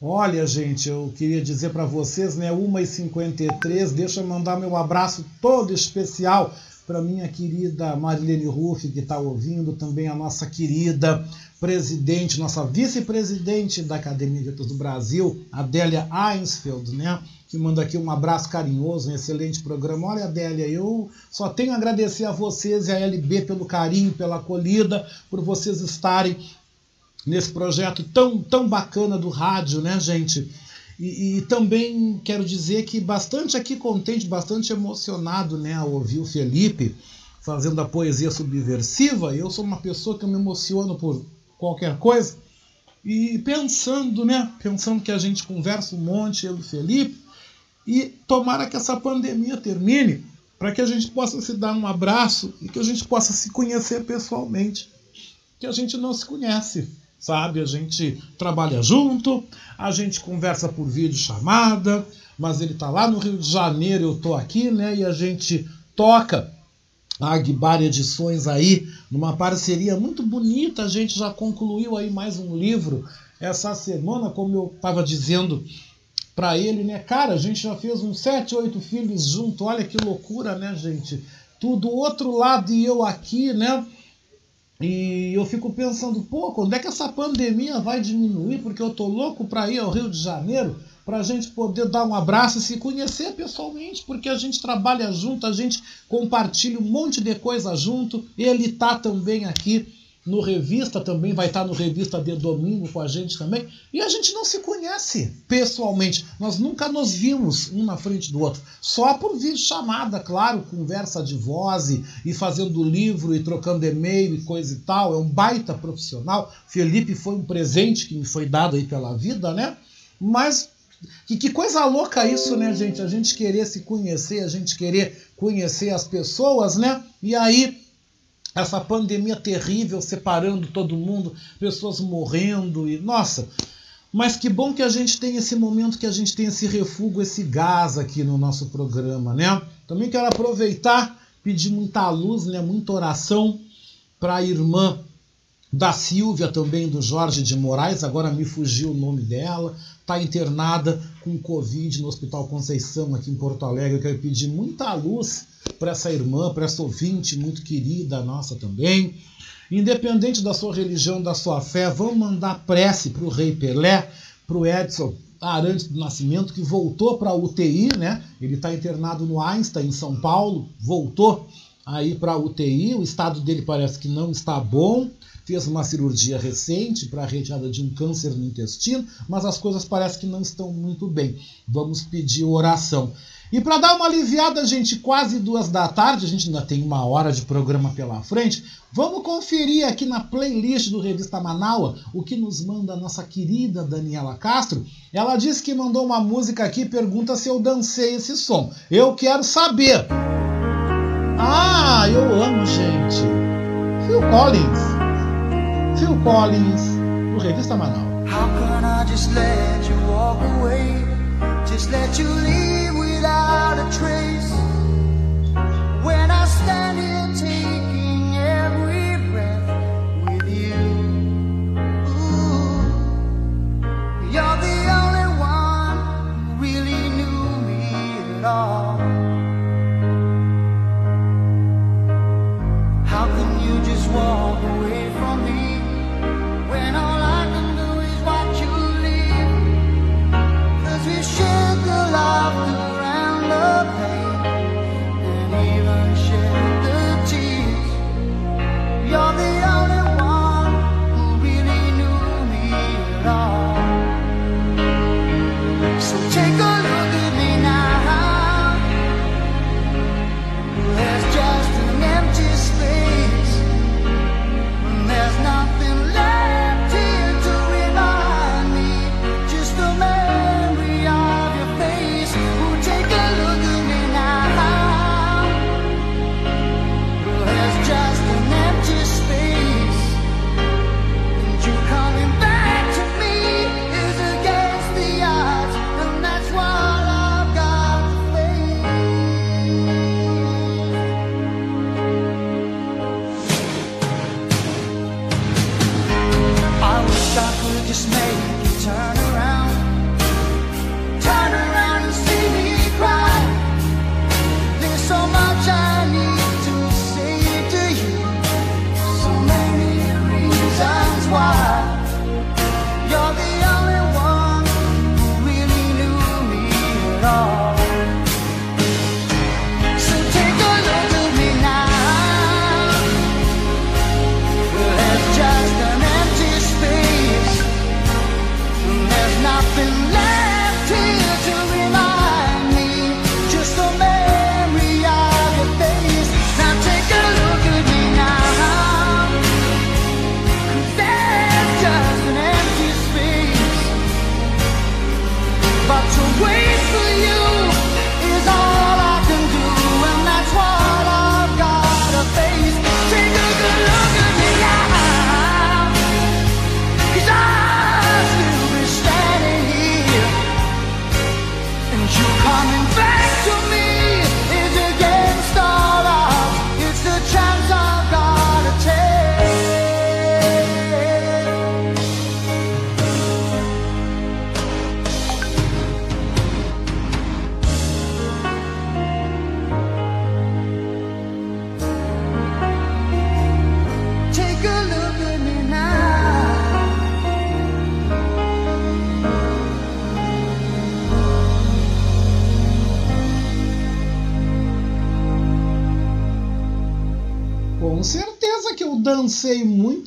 Olha, gente, eu queria dizer para vocês, né, 1h53, deixa eu mandar meu abraço todo especial para minha querida Marilene Ruff, que está ouvindo, também a nossa querida presidente, nossa vice-presidente da Academia de Letras do Brasil, Adélia Einsfeld, né? Que manda aqui um abraço carinhoso, um excelente programa. Olha, Adélia, eu só tenho a agradecer a vocês e a LB pelo carinho, pela acolhida, por vocês estarem nesse projeto tão, tão bacana do rádio, né, gente? E, e, também quero dizer que bastante aqui contente, bastante emocionado, né, ao ouvir o Felipe fazendo a poesia subversiva. Eu sou uma pessoa que me emociono por qualquer coisa. E pensando, né? Pensando que a gente conversa um monte, eu e o Felipe, e tomara que essa pandemia termine, para que a gente possa se dar um abraço e que a gente possa se conhecer pessoalmente. Que a gente não se conhece, sabe? A gente trabalha junto, a gente conversa por vídeo chamada, mas ele tá lá no Rio de Janeiro, eu tô aqui, né? E a gente toca a Agbar Edições aí, numa parceria muito bonita. A gente já concluiu aí mais um livro essa semana, como eu estava dizendo para ele, né? Cara, a gente já fez uns sete, oito filhos junto. Olha que loucura, né, gente? Tudo outro lado e eu aqui, né? E eu fico pensando, pô, quando é que essa pandemia vai diminuir? Porque eu tô louco para ir ao Rio de Janeiro para a gente poder dar um abraço e se conhecer pessoalmente, porque a gente trabalha junto, a gente compartilha um monte de coisa junto. Ele tá também aqui no Revista, também vai estar tá no Revista de domingo com a gente também. E a gente não se conhece pessoalmente. Nós nunca nos vimos um na frente do outro. Só por vídeo chamada, claro, conversa de voz e, e fazendo livro e trocando e-mail e coisa e tal. É um baita profissional. Felipe foi um presente que me foi dado aí pela vida, né? Mas que, que coisa louca isso, né, gente? A gente querer se conhecer, a gente querer conhecer as pessoas, né? E aí, essa pandemia terrível separando todo mundo, pessoas morrendo e. Nossa! Mas que bom que a gente tem esse momento, que a gente tem esse refúgio, esse gás aqui no nosso programa, né? Também quero aproveitar, pedir muita luz, né? Muita oração para a irmã da Silvia também, do Jorge de Moraes, agora me fugiu o nome dela, está internada com Covid no Hospital Conceição, aqui em Porto Alegre. Eu quero pedir muita luz para essa irmã, para essa ouvinte muito querida nossa também. Independente da sua religião, da sua fé, vamos mandar prece para o Rei Pelé, para o Edson Arantes do Nascimento, que voltou para a UTI, né? Ele está internado no Einstein, em São Paulo, voltou aí para a UTI. O estado dele parece que não está bom fez uma cirurgia recente para a retirada de um câncer no intestino, mas as coisas parecem que não estão muito bem. Vamos pedir oração. E para dar uma aliviada, gente, quase duas da tarde, a gente ainda tem uma hora de programa pela frente. Vamos conferir aqui na playlist do Revista Manaua o que nos manda a nossa querida Daniela Castro. Ela disse que mandou uma música aqui e pergunta se eu dancei esse som. Eu quero saber. Ah, eu amo, gente. Phil Collins. Phil Collins, do Revista Manaus. How can I just let you walk away? Just let you leave without a trace.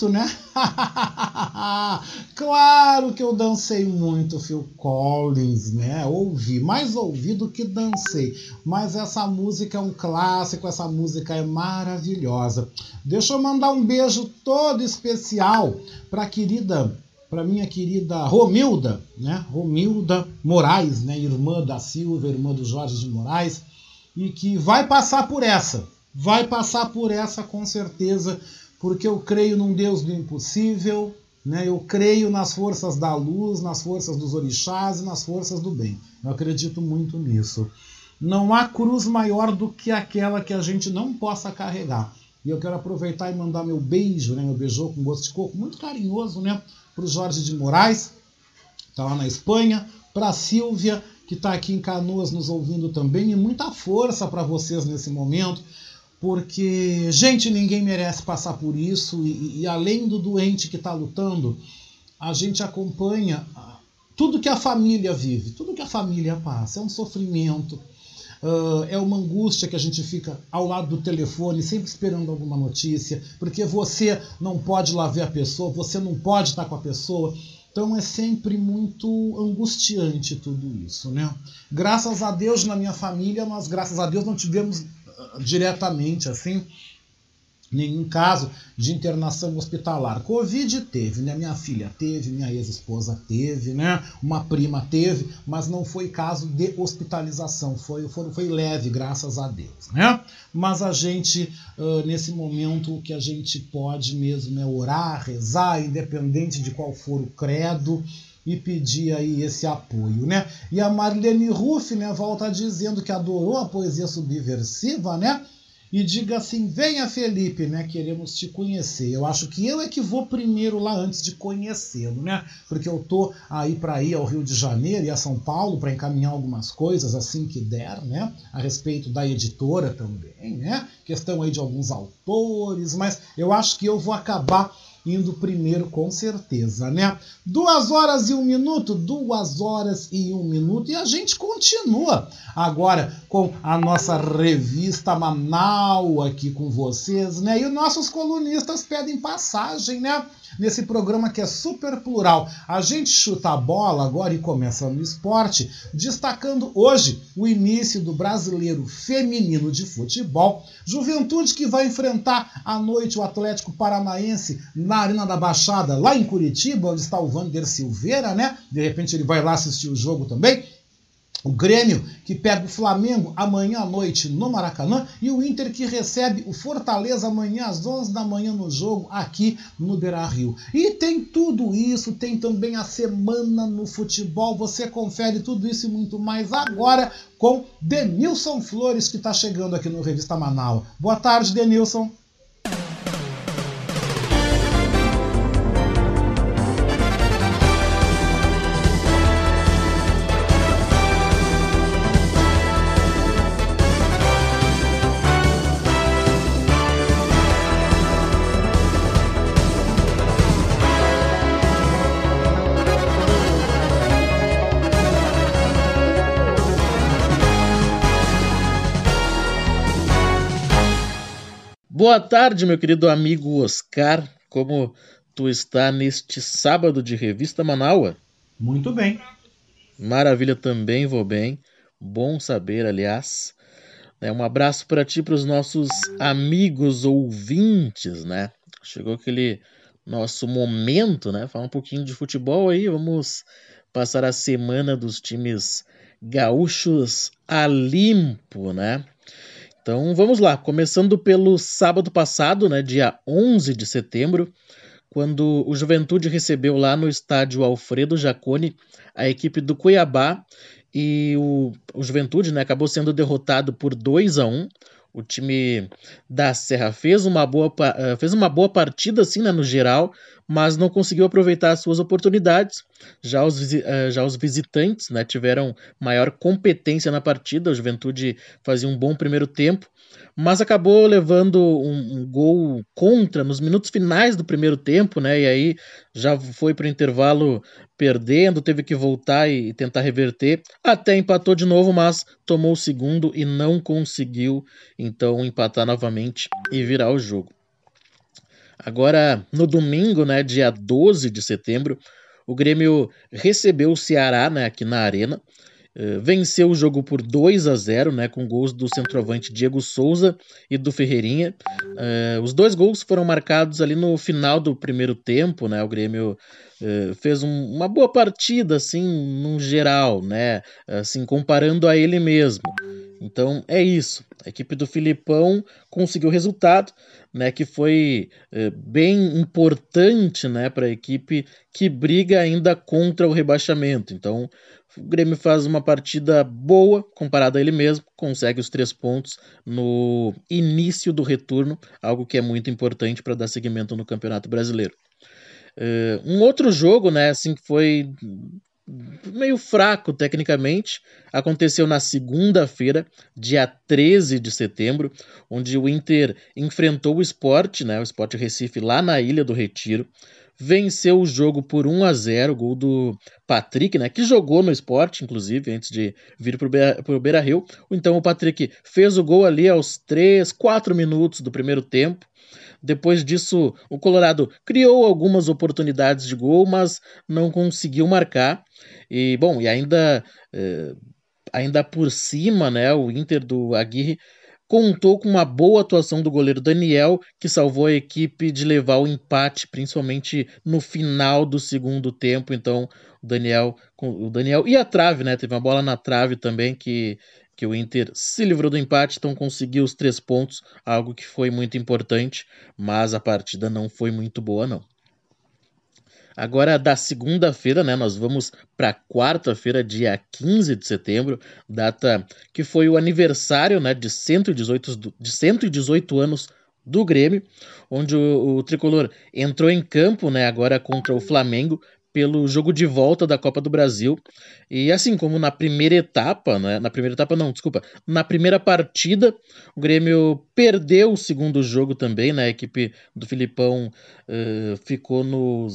Muito, né? claro que eu dancei muito, Phil Collins, né? Ouvi, mais ouvi do que dancei. Mas essa música é um clássico, essa música é maravilhosa. Deixa eu mandar um beijo todo especial para querida, para minha querida Romilda, né? Romilda Moraes, né? Irmã da Silva, irmã do Jorge de Moraes, e que vai passar por essa vai passar por essa com certeza, porque eu creio num Deus do impossível, né? eu creio nas forças da luz, nas forças dos orixás e nas forças do bem. Eu acredito muito nisso. Não há cruz maior do que aquela que a gente não possa carregar. E eu quero aproveitar e mandar meu beijo, né? meu beijou com gosto de coco, muito carinhoso, né? para o Jorge de Moraes, está lá na Espanha, para a Silvia, que está aqui em Canoas nos ouvindo também, e muita força para vocês nesse momento porque, gente, ninguém merece passar por isso, e, e além do doente que está lutando, a gente acompanha tudo que a família vive, tudo que a família passa. É um sofrimento, uh, é uma angústia que a gente fica ao lado do telefone, sempre esperando alguma notícia, porque você não pode lá ver a pessoa, você não pode estar com a pessoa. Então é sempre muito angustiante tudo isso, né? Graças a Deus na minha família, nós graças a Deus não tivemos diretamente assim nenhum caso de internação hospitalar. Covid teve, né? Minha filha teve, minha ex-esposa teve, né? Uma prima teve, mas não foi caso de hospitalização, foi, foi, foi leve, graças a Deus, né? Mas a gente, uh, nesse momento, o que a gente pode mesmo é orar, rezar, independente de qual for o credo, e pedir aí esse apoio, né? E a Marlene Ruff, né, volta dizendo que adorou a poesia subversiva, né? E diga assim: venha Felipe, né? Queremos te conhecer. Eu acho que eu é que vou primeiro lá antes de conhecê-lo, né? Porque eu tô aí para ir ao Rio de Janeiro e a São Paulo para encaminhar algumas coisas assim que der, né? A respeito da editora também, né? Questão aí de alguns autores, mas eu acho que eu vou acabar indo primeiro com certeza, né? Duas horas e um minuto, duas horas e um minuto, e a gente continua agora com a nossa revista Manaus aqui com vocês, né? E os nossos colunistas pedem passagem, né? Nesse programa que é super plural. A gente chuta a bola agora e começa no esporte, destacando hoje o início do brasileiro feminino de futebol. Juventude que vai enfrentar à noite o Atlético Paranaense na Arena da Baixada, lá em Curitiba, onde está o Vander Silveira, né? De repente ele vai lá assistir o jogo também. O Grêmio que pega o Flamengo amanhã à noite no Maracanã e o Inter que recebe o Fortaleza amanhã às 11 da manhã no jogo aqui no Beira-Rio. E tem tudo isso, tem também a semana no futebol. Você confere tudo isso e muito mais agora com Denilson Flores que está chegando aqui no Revista Manaus. Boa tarde, Denilson. Boa tarde, meu querido amigo Oscar. Como tu está neste sábado de revista Manaua? Muito bem. Maravilha também, vou bem. Bom saber, aliás. É, um abraço para ti, para os nossos amigos ouvintes, né? Chegou aquele nosso momento, né? Falar um pouquinho de futebol aí. Vamos passar a semana dos times gaúchos a limpo, né? Então vamos lá, começando pelo sábado passado, né, dia 11 de setembro, quando o Juventude recebeu lá no estádio Alfredo Jaconi a equipe do Cuiabá e o, o Juventude né, acabou sendo derrotado por 2 a 1 o time da Serra fez uma boa, eh, fez uma boa partida assim, né, no geral, mas não conseguiu aproveitar as suas oportunidades. Já os, eh, já os visitantes né, tiveram maior competência na partida, a Juventude fazia um bom primeiro tempo, mas acabou levando um, um, gol contra nos minutos finais do primeiro tempo, né? E aí já foi para o intervalo perdendo, teve que voltar e tentar reverter, até empatou de novo, mas tomou o segundo e não conseguiu então empatar novamente e virar o jogo. Agora, no domingo, né, dia 12 de setembro, o Grêmio recebeu o Ceará né, aqui na Arena venceu o jogo por 2 a 0, né, com gols do centroavante Diego Souza e do Ferreirinha. Uh, os dois gols foram marcados ali no final do primeiro tempo, né? O Grêmio uh, fez um, uma boa partida, assim, no geral, né? Assim, comparando a ele mesmo. Então é isso. A equipe do Filipão conseguiu o resultado, né? Que foi bem importante, né, para a equipe que briga ainda contra o rebaixamento. Então o Grêmio faz uma partida boa comparado a ele mesmo, consegue os três pontos no início do retorno, algo que é muito importante para dar seguimento no Campeonato Brasileiro. Uh, um outro jogo, né, assim que foi meio fraco tecnicamente, aconteceu na segunda-feira, dia 13 de setembro, onde o Inter enfrentou o Sport, né, o Sport Recife lá na Ilha do Retiro venceu o jogo por 1 a 0 gol do Patrick, né, que jogou no esporte, inclusive, antes de vir para o Beira Rio. Então o Patrick fez o gol ali aos 3, 4 minutos do primeiro tempo. Depois disso, o Colorado criou algumas oportunidades de gol, mas não conseguiu marcar. E bom, e ainda, eh, ainda por cima, né, o Inter do Aguirre contou com uma boa atuação do goleiro Daniel, que salvou a equipe de levar o empate, principalmente no final do segundo tempo. Então, o Daniel, o Daniel e a trave, né? Teve uma bola na trave também que que o Inter se livrou do empate, então conseguiu os três pontos, algo que foi muito importante, mas a partida não foi muito boa, não. Agora, da segunda-feira, né, nós vamos para quarta-feira, dia 15 de setembro, data que foi o aniversário né, de, 118, de 118 anos do Grêmio, onde o, o tricolor entrou em campo né, agora contra o Flamengo pelo jogo de volta da Copa do Brasil. E assim como na primeira etapa, né? Na primeira etapa, não, desculpa. Na primeira partida, o Grêmio perdeu o segundo jogo também, né? A equipe do Filipão uh, ficou no,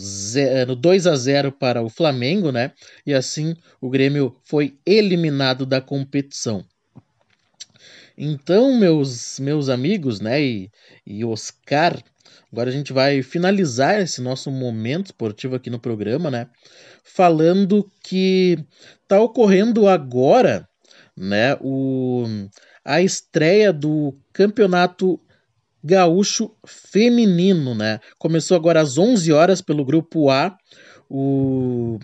no 2 a 0 para o Flamengo, né? E assim o Grêmio foi eliminado da competição. Então, meus, meus amigos, né, e, e Oscar, Agora a gente vai finalizar esse nosso momento esportivo aqui no programa, né? Falando que tá ocorrendo agora, né, o, a estreia do Campeonato Gaúcho Feminino, né? Começou agora às 11 horas pelo grupo A, o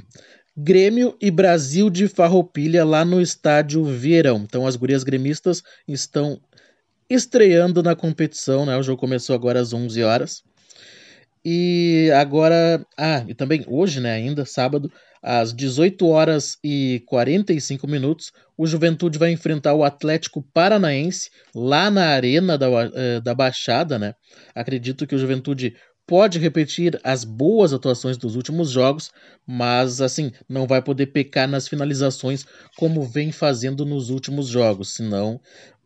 Grêmio e Brasil de Farroupilha lá no estádio Vieirão. Então as gurias gremistas estão estreando na competição, né? O jogo começou agora às 11 horas. E agora, ah, e também hoje, né, ainda sábado, às 18 horas e 45 minutos, o Juventude vai enfrentar o Atlético Paranaense lá na Arena da, uh, da Baixada, né? Acredito que o Juventude pode repetir as boas atuações dos últimos jogos, mas assim, não vai poder pecar nas finalizações como vem fazendo nos últimos jogos, senão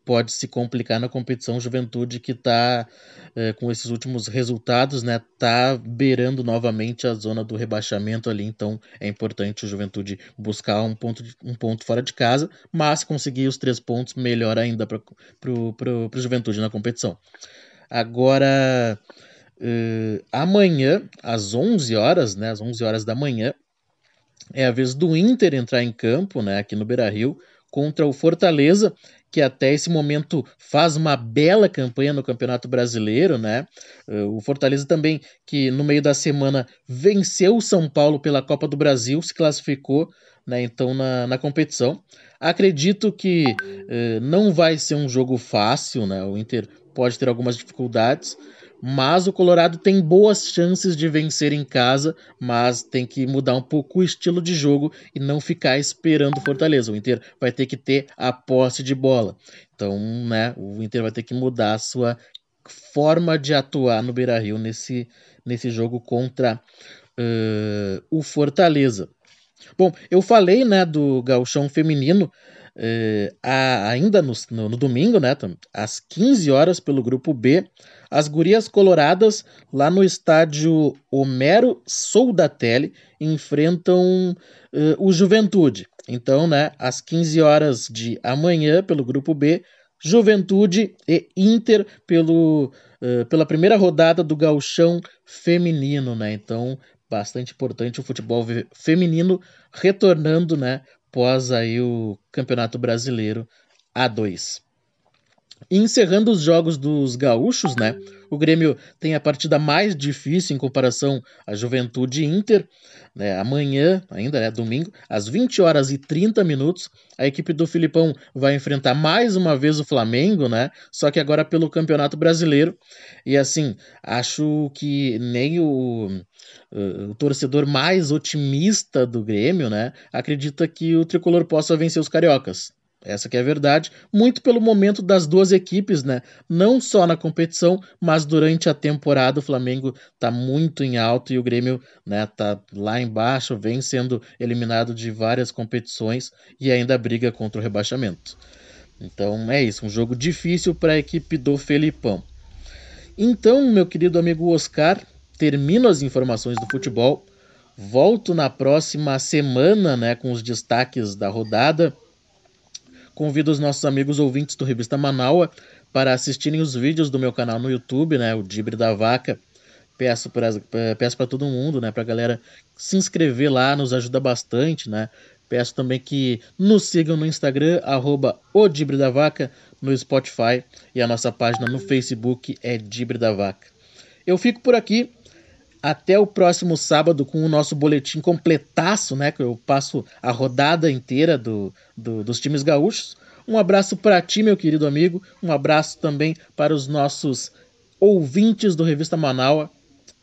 pode se complicar na competição. Juventude que está, é, com esses últimos resultados, né, tá beirando novamente a zona do rebaixamento ali. Então é importante o Juventude buscar um ponto, um ponto fora de casa, mas conseguir os três pontos, melhor ainda para o Juventude na competição. Agora, uh, amanhã, às 11 horas, né, às 11 horas da manhã, é a vez do Inter entrar em campo, né, aqui no Beira-Rio, contra o Fortaleza, que até esse momento faz uma bela campanha no Campeonato Brasileiro, né? O Fortaleza também, que no meio da semana venceu o São Paulo pela Copa do Brasil, se classificou, né, então, na, na competição. Acredito que eh, não vai ser um jogo fácil, né? O Inter pode ter algumas dificuldades, mas o Colorado tem boas chances de vencer em casa, mas tem que mudar um pouco o estilo de jogo e não ficar esperando o Fortaleza. O Inter vai ter que ter a posse de bola. Então, né, o Inter vai ter que mudar a sua forma de atuar no Beira-Rio nesse, nesse jogo contra uh, o Fortaleza. Bom, eu falei né, do gauchão feminino eh, a, ainda no, no, no, domingo, né, às 15 horas pelo grupo B, as gurias coloradas lá no estádio Homero Soldatelli enfrentam eh, o Juventude. Então, né, às 15 horas de amanhã pelo grupo B, Juventude e Inter pelo, uh, pela primeira rodada do gauchão feminino, né? Então, bastante importante o futebol feminino retornando, né, após aí o Campeonato Brasileiro A2. E encerrando os jogos dos gaúchos, né? O Grêmio tem a partida mais difícil em comparação à Juventude Inter. Né, amanhã, ainda né, domingo, às 20 horas e 30 minutos, a equipe do Filipão vai enfrentar mais uma vez o Flamengo, né? Só que agora pelo Campeonato Brasileiro. E assim, acho que nem o, o torcedor mais otimista do Grêmio, né, acredita que o tricolor possa vencer os cariocas. Essa que é a verdade, muito pelo momento das duas equipes, né? Não só na competição, mas durante a temporada o Flamengo tá muito em alto e o Grêmio, né, tá lá embaixo, vem sendo eliminado de várias competições e ainda briga contra o rebaixamento. Então é isso, um jogo difícil para a equipe do Felipão. Então, meu querido amigo Oscar, termino as informações do futebol. Volto na próxima semana, né, com os destaques da rodada Convido os nossos amigos ouvintes do Revista Manaua para assistirem os vídeos do meu canal no YouTube, né, o Dibre da Vaca. Peço para peço para todo mundo, né, para a galera se inscrever lá, nos ajuda bastante, né? Peço também que nos sigam no Instagram, arroba o Dibre da Vaca, no Spotify e a nossa página no Facebook é Dibre da Vaca. Eu fico por aqui. Até o próximo sábado com o nosso boletim completaço, né? Que eu passo a rodada inteira do, do dos times gaúchos. Um abraço para ti, meu querido amigo. Um abraço também para os nossos ouvintes do Revista Manaua.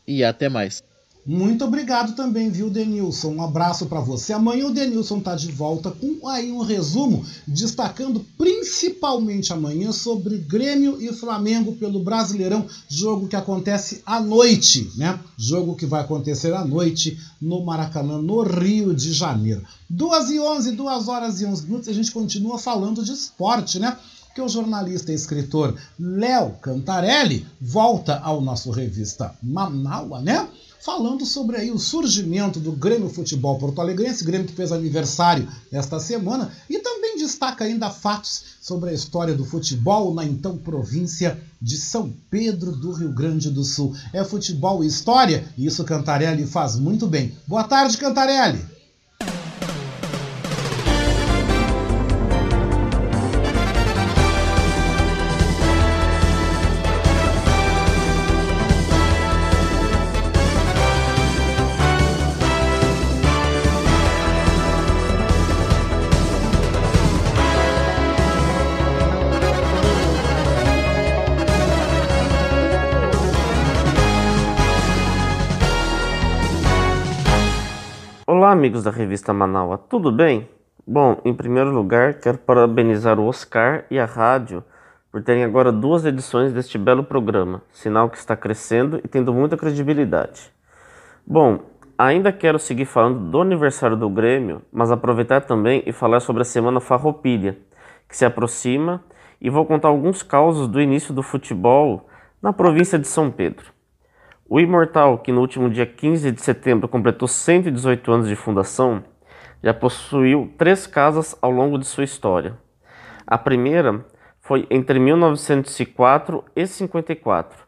E até mais. Muito obrigado também, viu, Denilson? Um abraço para você. Amanhã o Denilson tá de volta com aí um resumo, destacando principalmente amanhã sobre Grêmio e Flamengo pelo Brasileirão, jogo que acontece à noite, né? Jogo que vai acontecer à noite no Maracanã, no Rio de Janeiro. 2 e 11, 2 horas e 11 minutos, a gente continua falando de esporte, né? que o jornalista e escritor Léo Cantarelli volta ao nosso revista Manaua, né? Falando sobre aí o surgimento do Grêmio Futebol Porto Alegrense, Grêmio que fez aniversário esta semana, e também destaca ainda fatos sobre a história do futebol na então província de São Pedro do Rio Grande do Sul. É futebol e história, e isso Cantarelli faz muito bem. Boa tarde, Cantarelli! Amigos da revista Manaua, tudo bem? Bom, em primeiro lugar, quero parabenizar o Oscar e a rádio por terem agora duas edições deste belo programa, sinal que está crescendo e tendo muita credibilidade. Bom, ainda quero seguir falando do aniversário do Grêmio, mas aproveitar também e falar sobre a Semana Farroupilha, que se aproxima, e vou contar alguns causos do início do futebol na província de São Pedro. O Imortal, que no último dia 15 de setembro completou 118 anos de fundação, já possuiu três casas ao longo de sua história. A primeira foi entre 1904 e 54,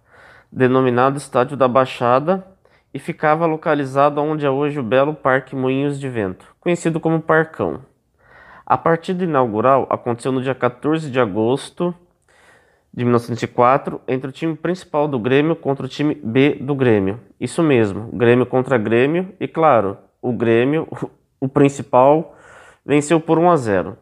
denominado Estádio da Baixada, e ficava localizado onde é hoje o belo Parque Moinhos de Vento, conhecido como Parcão. A partida inaugural aconteceu no dia 14 de agosto de 1904 entre o time principal do Grêmio contra o time B do Grêmio. Isso mesmo, Grêmio contra Grêmio e claro, o Grêmio, o principal, venceu por 1 a 0.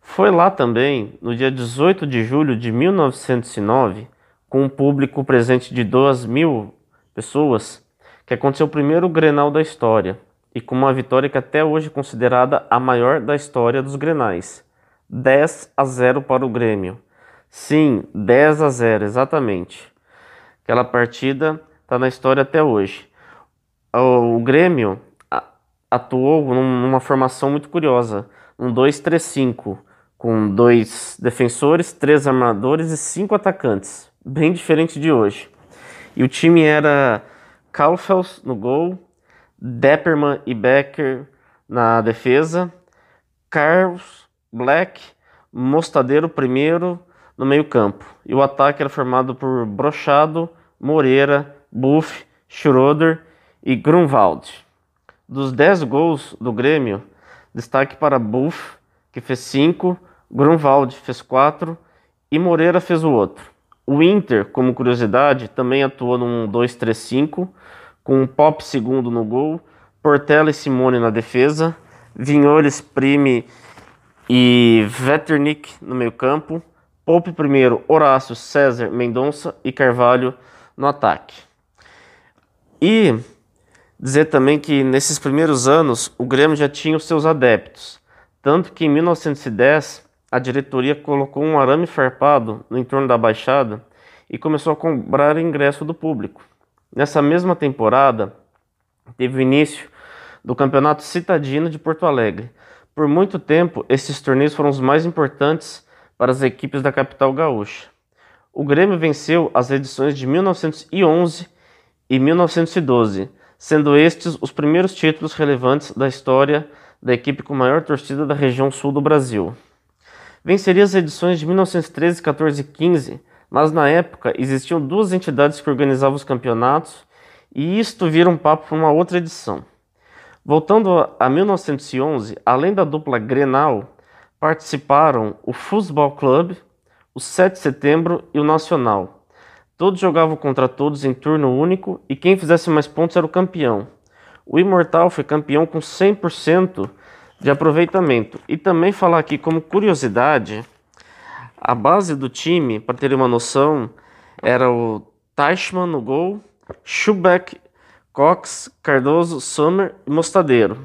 Foi lá também, no dia 18 de julho de 1909, com um público presente de 2 mil pessoas, que aconteceu o primeiro Grenal da história, e com uma vitória que até hoje é considerada a maior da história dos Grenais. 10 a 0 para o Grêmio. Sim, 10 a 0, exatamente. Aquela partida está na história até hoje. O Grêmio atuou numa formação muito curiosa, um 2-3-5, com dois defensores, três armadores e cinco atacantes, bem diferente de hoje. E o time era Kaufels no gol, Depperman e Becker na defesa, Carlos, Black, Mostadeiro primeiro no meio-campo. E o ataque era formado por Brochado, Moreira, Buff, Schroeder e Grunwald. Dos 10 gols do Grêmio, destaque para Buff, que fez 5, Grunwald fez 4 e Moreira fez o outro. O Inter, como curiosidade, também atuou num 2-3-5, com Pop segundo no gol, Portela e Simone na defesa, Vinhores, Prime e Veternik no meio-campo, Pope primeiro, Horácio, César, Mendonça e Carvalho no ataque. E dizer também que nesses primeiros anos o Grêmio já tinha os seus adeptos, tanto que em 1910 a diretoria colocou um arame farpado no entorno da Baixada e começou a cobrar ingresso do público. Nessa mesma temporada, teve o início do Campeonato Citadino de Porto Alegre. Por muito tempo, esses torneios foram os mais importantes para as equipes da capital gaúcha. O Grêmio venceu as edições de 1911 e 1912, sendo estes os primeiros títulos relevantes da história da equipe com maior torcida da região sul do Brasil. Venceria as edições de 1913, 14 e 15, mas na época existiam duas entidades que organizavam os campeonatos e isto vira um papo para uma outra edição. Voltando a 1911, além da dupla Grenal, participaram o Futebol Clube, o 7 de setembro e o Nacional. Todos jogavam contra todos em turno único e quem fizesse mais pontos era o campeão. O Imortal foi campeão com 100% de aproveitamento. E também falar aqui como curiosidade, a base do time, para ter uma noção, era o Teichmann no gol, Schubeck, Cox, Cardoso, Sommer e Mostadeiro.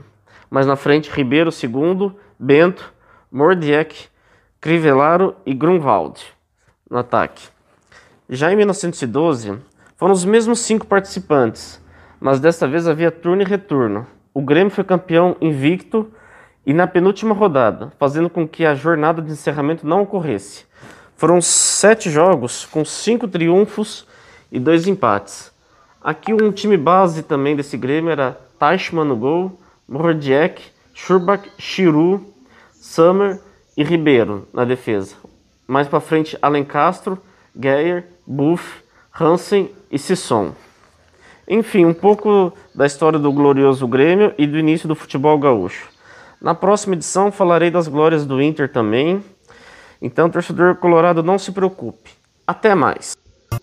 Mas na frente, Ribeiro segundo, Bento, Mordiek, Crivellaro e Grunwald no ataque. Já em 1912, foram os mesmos cinco participantes, mas desta vez havia turno e retorno. O Grêmio foi campeão invicto e na penúltima rodada, fazendo com que a jornada de encerramento não ocorresse. Foram sete jogos com cinco triunfos e dois empates. Aqui um time base também desse Grêmio era Teichmann no gol, Mordiek, Schurbach, Chiru, Summer e Ribeiro na defesa. Mais para frente, Alencastro, Geyer, Buff, Hansen e Sisson. Enfim, um pouco da história do glorioso Grêmio e do início do futebol gaúcho. Na próxima edição falarei das glórias do Inter também. Então, torcedor colorado, não se preocupe. Até mais.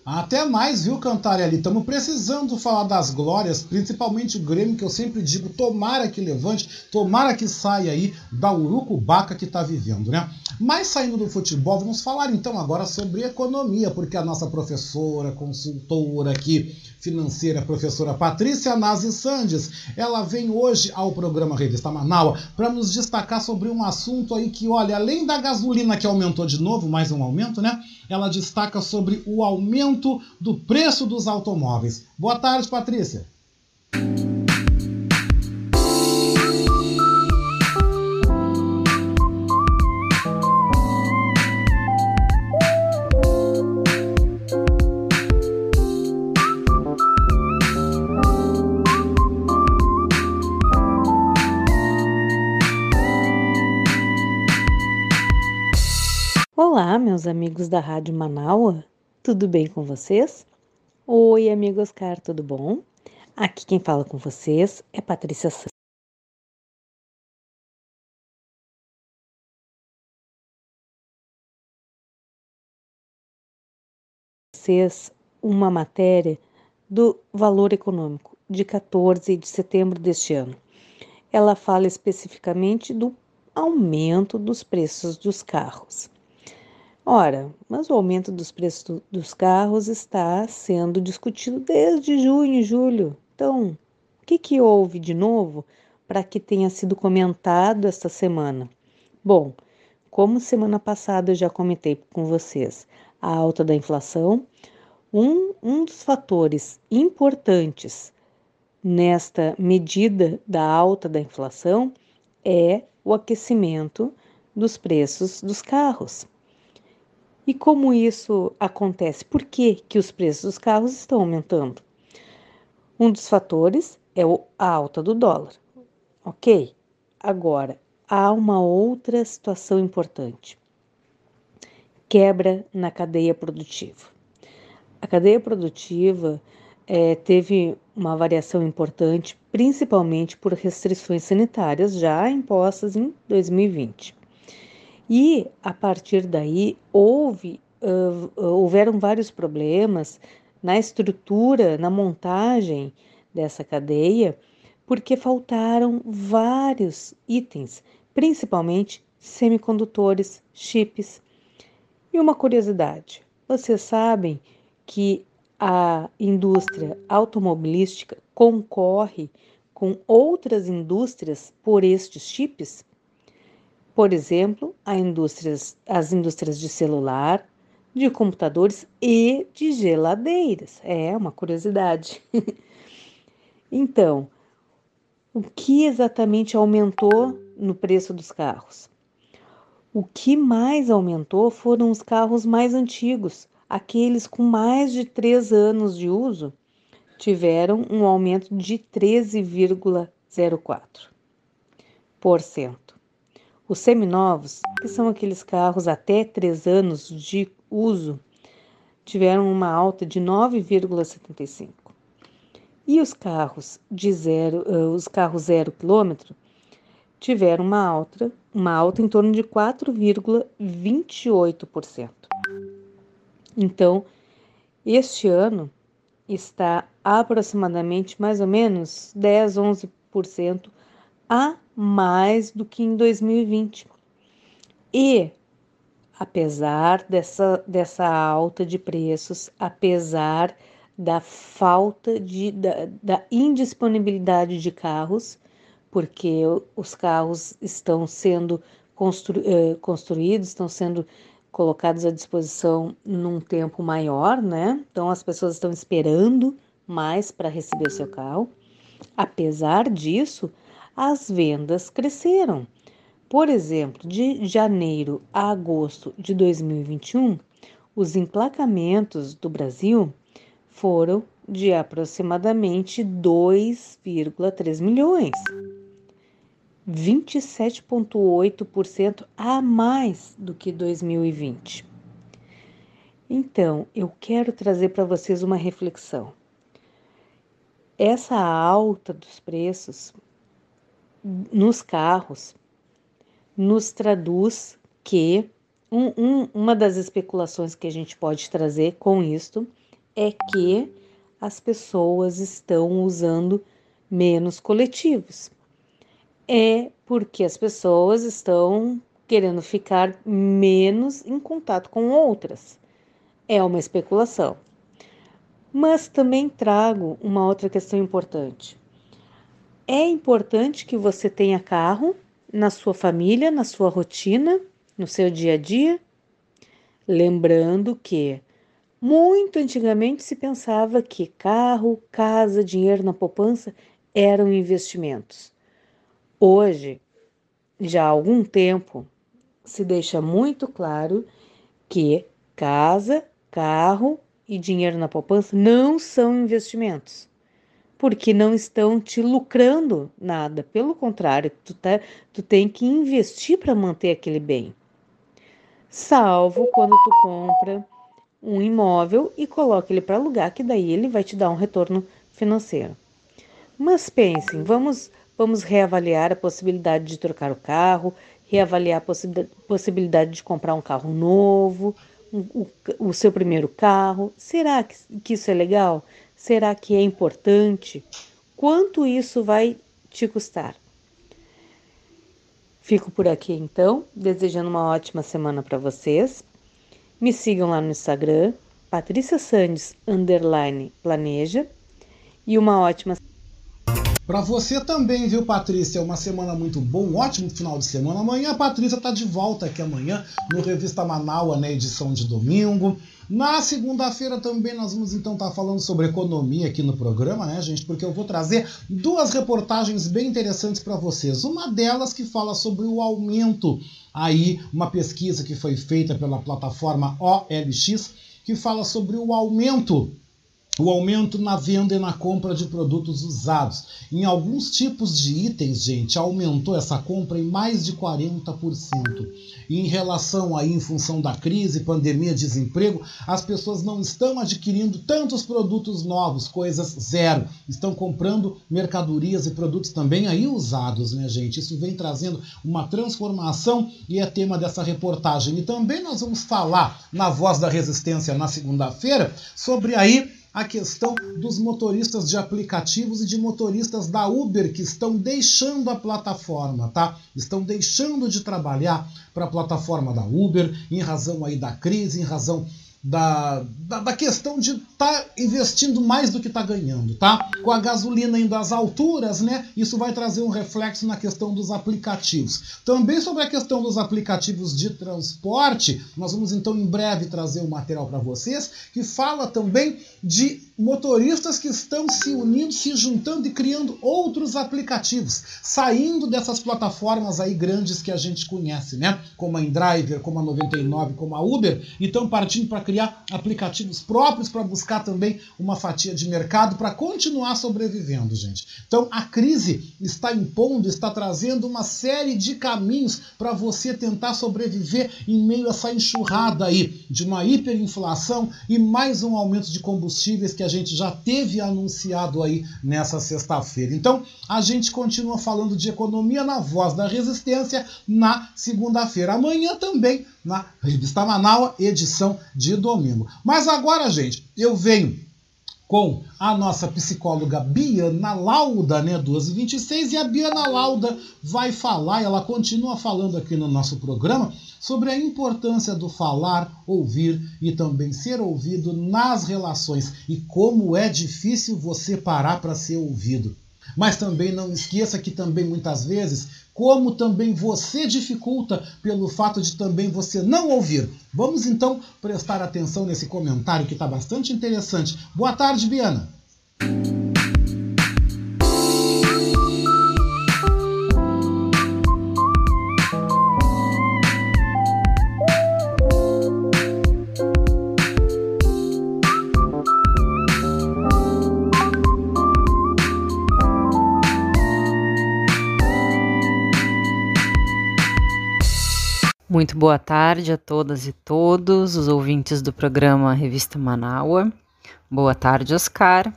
Até mais, viu, Cantarelli? Estamos precisando falar das glórias, principalmente o Grêmio, que eu sempre digo, tomara que levante, tomara que saia aí da urucubaca que está vivendo, né? Mas saindo do futebol, vamos falar então agora sobre economia, porque a nossa professora, consultora aqui, financeira, professora Patrícia Nazi Sandes, ela vem hoje ao programa Revista Manaua para nos destacar sobre um assunto aí que, olha, além da gasolina que aumentou de novo, mais um aumento, né? Ela destaca sobre o aumento do preço dos automóveis. Boa tarde, Patrícia. Amigos da Rádio Manaua, tudo bem com vocês? Oi, amigo Oscar, tudo bom? Aqui quem fala com vocês é Patrícia Santos. Vocês uma matéria do valor econômico de 14 de setembro deste ano. Ela fala especificamente do aumento dos preços dos carros. Ora, mas o aumento dos preços do- dos carros está sendo discutido desde junho e julho. Então, o que, que houve de novo para que tenha sido comentado esta semana? Bom, como semana passada eu já comentei com vocês, a alta da inflação, um, um dos fatores importantes nesta medida da alta da inflação é o aquecimento dos preços dos carros. E como isso acontece? Por que, que os preços dos carros estão aumentando? Um dos fatores é a alta do dólar, ok? Agora, há uma outra situação importante: quebra na cadeia produtiva. A cadeia produtiva eh, teve uma variação importante, principalmente por restrições sanitárias já impostas em 2020. E a partir daí houve ah, houveram vários problemas na estrutura, na montagem dessa cadeia, porque faltaram vários itens, principalmente semicondutores, chips. E uma curiosidade: vocês sabem que a indústria automobilística concorre com outras indústrias por estes chips? Por exemplo, indústrias, as indústrias de celular, de computadores e de geladeiras. É uma curiosidade. então, o que exatamente aumentou no preço dos carros? O que mais aumentou foram os carros mais antigos, aqueles com mais de três anos de uso, tiveram um aumento de 13,04%. Os seminovos, que são aqueles carros até três anos de uso, tiveram uma alta de 9,75. E os carros de zero, eh, os carros zero quilômetro tiveram uma alta, uma alta em torno de 4,28%. Então, este ano está aproximadamente mais ou menos 10, 11% a mais do que em 2020. E apesar dessa, dessa alta de preços, apesar da falta de da, da indisponibilidade de carros, porque os carros estão sendo constru, eh, construídos, estão sendo colocados à disposição num tempo maior, né? Então as pessoas estão esperando mais para receber o seu carro. Apesar disso, as vendas cresceram. Por exemplo, de janeiro a agosto de 2021, os emplacamentos do Brasil foram de aproximadamente 2,3 milhões. 27,8% a mais do que 2020. Então, eu quero trazer para vocês uma reflexão. Essa alta dos preços nos carros nos traduz que um, um, uma das especulações que a gente pode trazer com isto é que as pessoas estão usando menos coletivos. É porque as pessoas estão querendo ficar menos em contato com outras. É uma especulação. Mas também trago uma outra questão importante. É importante que você tenha carro na sua família, na sua rotina, no seu dia a dia. Lembrando que muito antigamente se pensava que carro, casa, dinheiro na poupança eram investimentos. Hoje, já há algum tempo, se deixa muito claro que casa, carro e dinheiro na poupança não são investimentos, porque não estão te lucrando nada. Pelo contrário, tu, tá, tu tem que investir para manter aquele bem. Salvo quando tu compra um imóvel e coloca ele para alugar, que daí ele vai te dar um retorno financeiro. Mas pensem, vamos, vamos reavaliar a possibilidade de trocar o carro, reavaliar a possi- possibilidade de comprar um carro novo, o, o- o seu primeiro carro. Será que, que isso é legal? Será que é importante? Quanto isso vai te custar? Fico por aqui então, desejando uma ótima semana para vocês. Me sigam lá no Instagram, Patrícia Sandes, underline planeja, e uma ótima Para você também, viu, Patrícia? Uma semana muito boa, um ótimo final de semana. Amanhã a Patrícia tá de volta aqui amanhã no Revista Manaua, na edição de domingo. Na segunda-feira também nós vamos então estar falando sobre economia aqui no programa, né, gente? Porque eu vou trazer duas reportagens bem interessantes para vocês. Uma delas que fala sobre o aumento aí, uma pesquisa que foi feita pela plataforma OLX, que fala sobre o aumento o aumento na venda e na compra de produtos usados. Em alguns tipos de itens, gente, aumentou essa compra em mais de 40%. E em relação aí, em função da crise, pandemia, desemprego, as pessoas não estão adquirindo tantos produtos novos, coisas zero. Estão comprando mercadorias e produtos também aí usados, né, gente? Isso vem trazendo uma transformação e é tema dessa reportagem. E também nós vamos falar na Voz da Resistência na segunda-feira sobre aí a questão dos motoristas de aplicativos e de motoristas da Uber que estão deixando a plataforma, tá? Estão deixando de trabalhar para a plataforma da Uber em razão aí da crise, em razão da, da, da questão de estar tá investindo mais do que está ganhando, tá? Com a gasolina indo às alturas, né? Isso vai trazer um reflexo na questão dos aplicativos. Também sobre a questão dos aplicativos de transporte, nós vamos então em breve trazer um material para vocês que fala também de motoristas que estão se unindo, se juntando e criando outros aplicativos, saindo dessas plataformas aí grandes que a gente conhece, né? Como a InDriver, como a 99, como a Uber, e estão partindo para criar aplicativos próprios para buscar também uma fatia de mercado para continuar sobrevivendo, gente. Então a crise está impondo, está trazendo uma série de caminhos para você tentar sobreviver em meio a essa enxurrada aí de uma hiperinflação e mais um aumento de combustíveis que a gente já teve anunciado aí nessa sexta-feira. Então, a gente continua falando de economia na Voz da Resistência na segunda-feira. Amanhã também na Revista Manaua, edição de domingo. Mas agora, gente, eu venho com a nossa psicóloga Biana Lauda, né, 1226, e a Biana Lauda vai falar, ela continua falando aqui no nosso programa, sobre a importância do falar, ouvir e também ser ouvido nas relações e como é difícil você parar para ser ouvido. Mas também não esqueça que também muitas vezes, como também você dificulta pelo fato de também você não ouvir. Vamos então prestar atenção nesse comentário que está bastante interessante. Boa tarde, Biana. Muito boa tarde a todas e todos os ouvintes do programa Revista Manaua. Boa tarde, Oscar.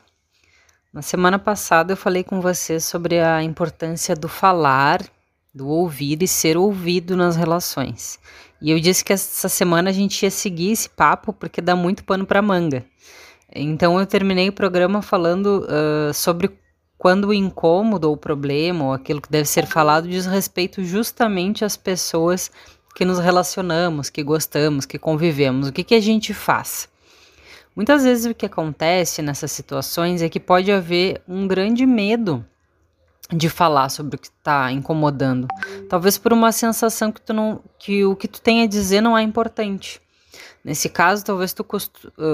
Na semana passada eu falei com você sobre a importância do falar, do ouvir e ser ouvido nas relações. E eu disse que essa semana a gente ia seguir esse papo porque dá muito pano para manga. Então eu terminei o programa falando uh, sobre quando o incômodo ou o problema ou aquilo que deve ser falado diz respeito justamente às pessoas que nos relacionamos, que gostamos, que convivemos. O que, que a gente faz? Muitas vezes o que acontece nessas situações é que pode haver um grande medo de falar sobre o que está incomodando. Talvez por uma sensação que, tu não, que o que tu tem a dizer não é importante. Nesse caso, talvez tu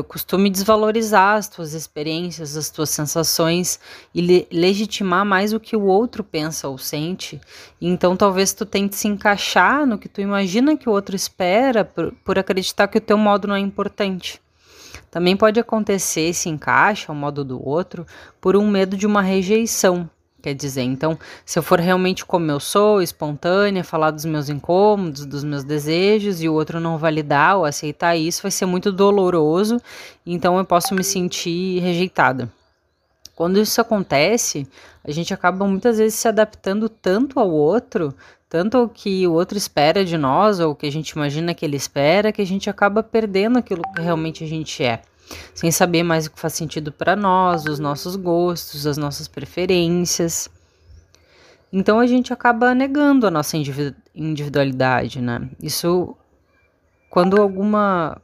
costume desvalorizar as tuas experiências, as tuas sensações e le legitimar mais o que o outro pensa ou sente. Então, talvez tu tente se encaixar no que tu imagina que o outro espera por, por acreditar que o teu modo não é importante. Também pode acontecer esse encaixe ao modo do outro por um medo de uma rejeição, Quer dizer, então, se eu for realmente como eu sou, espontânea, falar dos meus incômodos, dos meus desejos, e o outro não validar ou aceitar isso, vai ser muito doloroso, então eu posso me sentir rejeitada. Quando isso acontece, a gente acaba muitas vezes se adaptando tanto ao outro, tanto ao que o outro espera de nós, ou o que a gente imagina que ele espera, que a gente acaba perdendo aquilo que realmente a gente é, sem saber mais o que faz sentido para nós, os nossos gostos, as nossas preferências. Então a gente acaba negando a nossa individu- individualidade, né? Isso quando alguma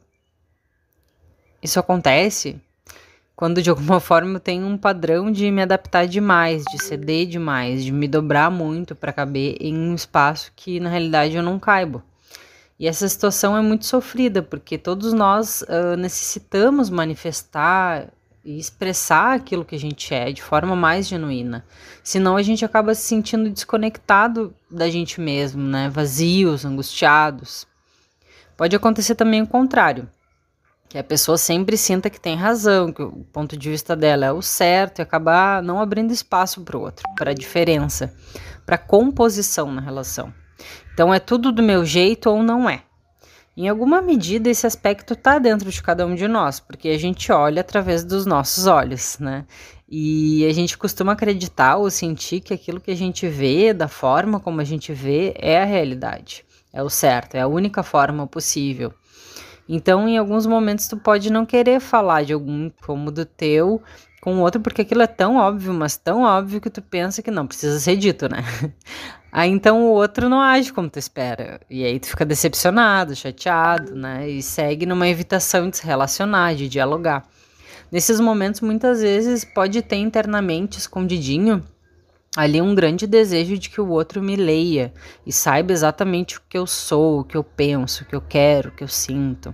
isso acontece quando de alguma forma eu tenho um padrão de me adaptar demais, de ceder demais, de me dobrar muito para caber em um espaço que na realidade eu não caibo. E essa situação é muito sofrida, porque todos nós ah, necessitamos manifestar e expressar aquilo que a gente é de forma mais genuína. Senão a gente acaba se sentindo desconectado da gente mesmo, né? Vazios, angustiados. Pode acontecer também o contrário que a pessoa sempre sinta que tem razão, que o ponto de vista dela é o certo e acabar não abrindo espaço para o outro, para a diferença, para a composição na relação. Então é tudo do meu jeito ou não é. Em alguma medida esse aspecto está dentro de cada um de nós, porque a gente olha através dos nossos olhos, né? E a gente costuma acreditar ou sentir que aquilo que a gente vê, da forma como a gente vê, é a realidade, é o certo, é a única forma possível. Então, em alguns momentos, tu pode não querer falar de algum incômodo teu com o outro, porque aquilo é tão óbvio, mas tão óbvio que tu pensa que não precisa ser dito, né? Aí então o outro não age como tu espera. E aí tu fica decepcionado, chateado, né? E segue numa evitação de se relacionar, de dialogar. Nesses momentos, muitas vezes, pode ter internamente, escondidinho, ali um grande desejo de que o outro me leia e saiba exatamente o que eu sou, o que eu penso, o que eu quero, o que eu sinto.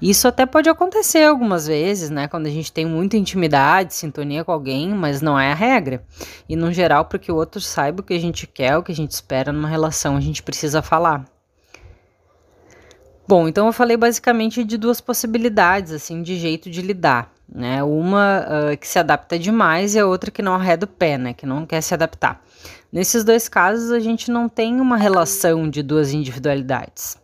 Isso até pode acontecer algumas vezes, né, quando a gente tem muita intimidade, sintonia com alguém, mas não é a regra. E no geral, para que o outro saiba o que a gente quer, o que a gente espera numa relação, a gente precisa falar. Bom, então eu falei basicamente de duas possibilidades, assim, de jeito de lidar, né? Uma uh, que se adapta demais e a outra que não arreda o pé, né? Que não quer se adaptar. Nesses dois casos, a gente não tem uma relação de duas individualidades.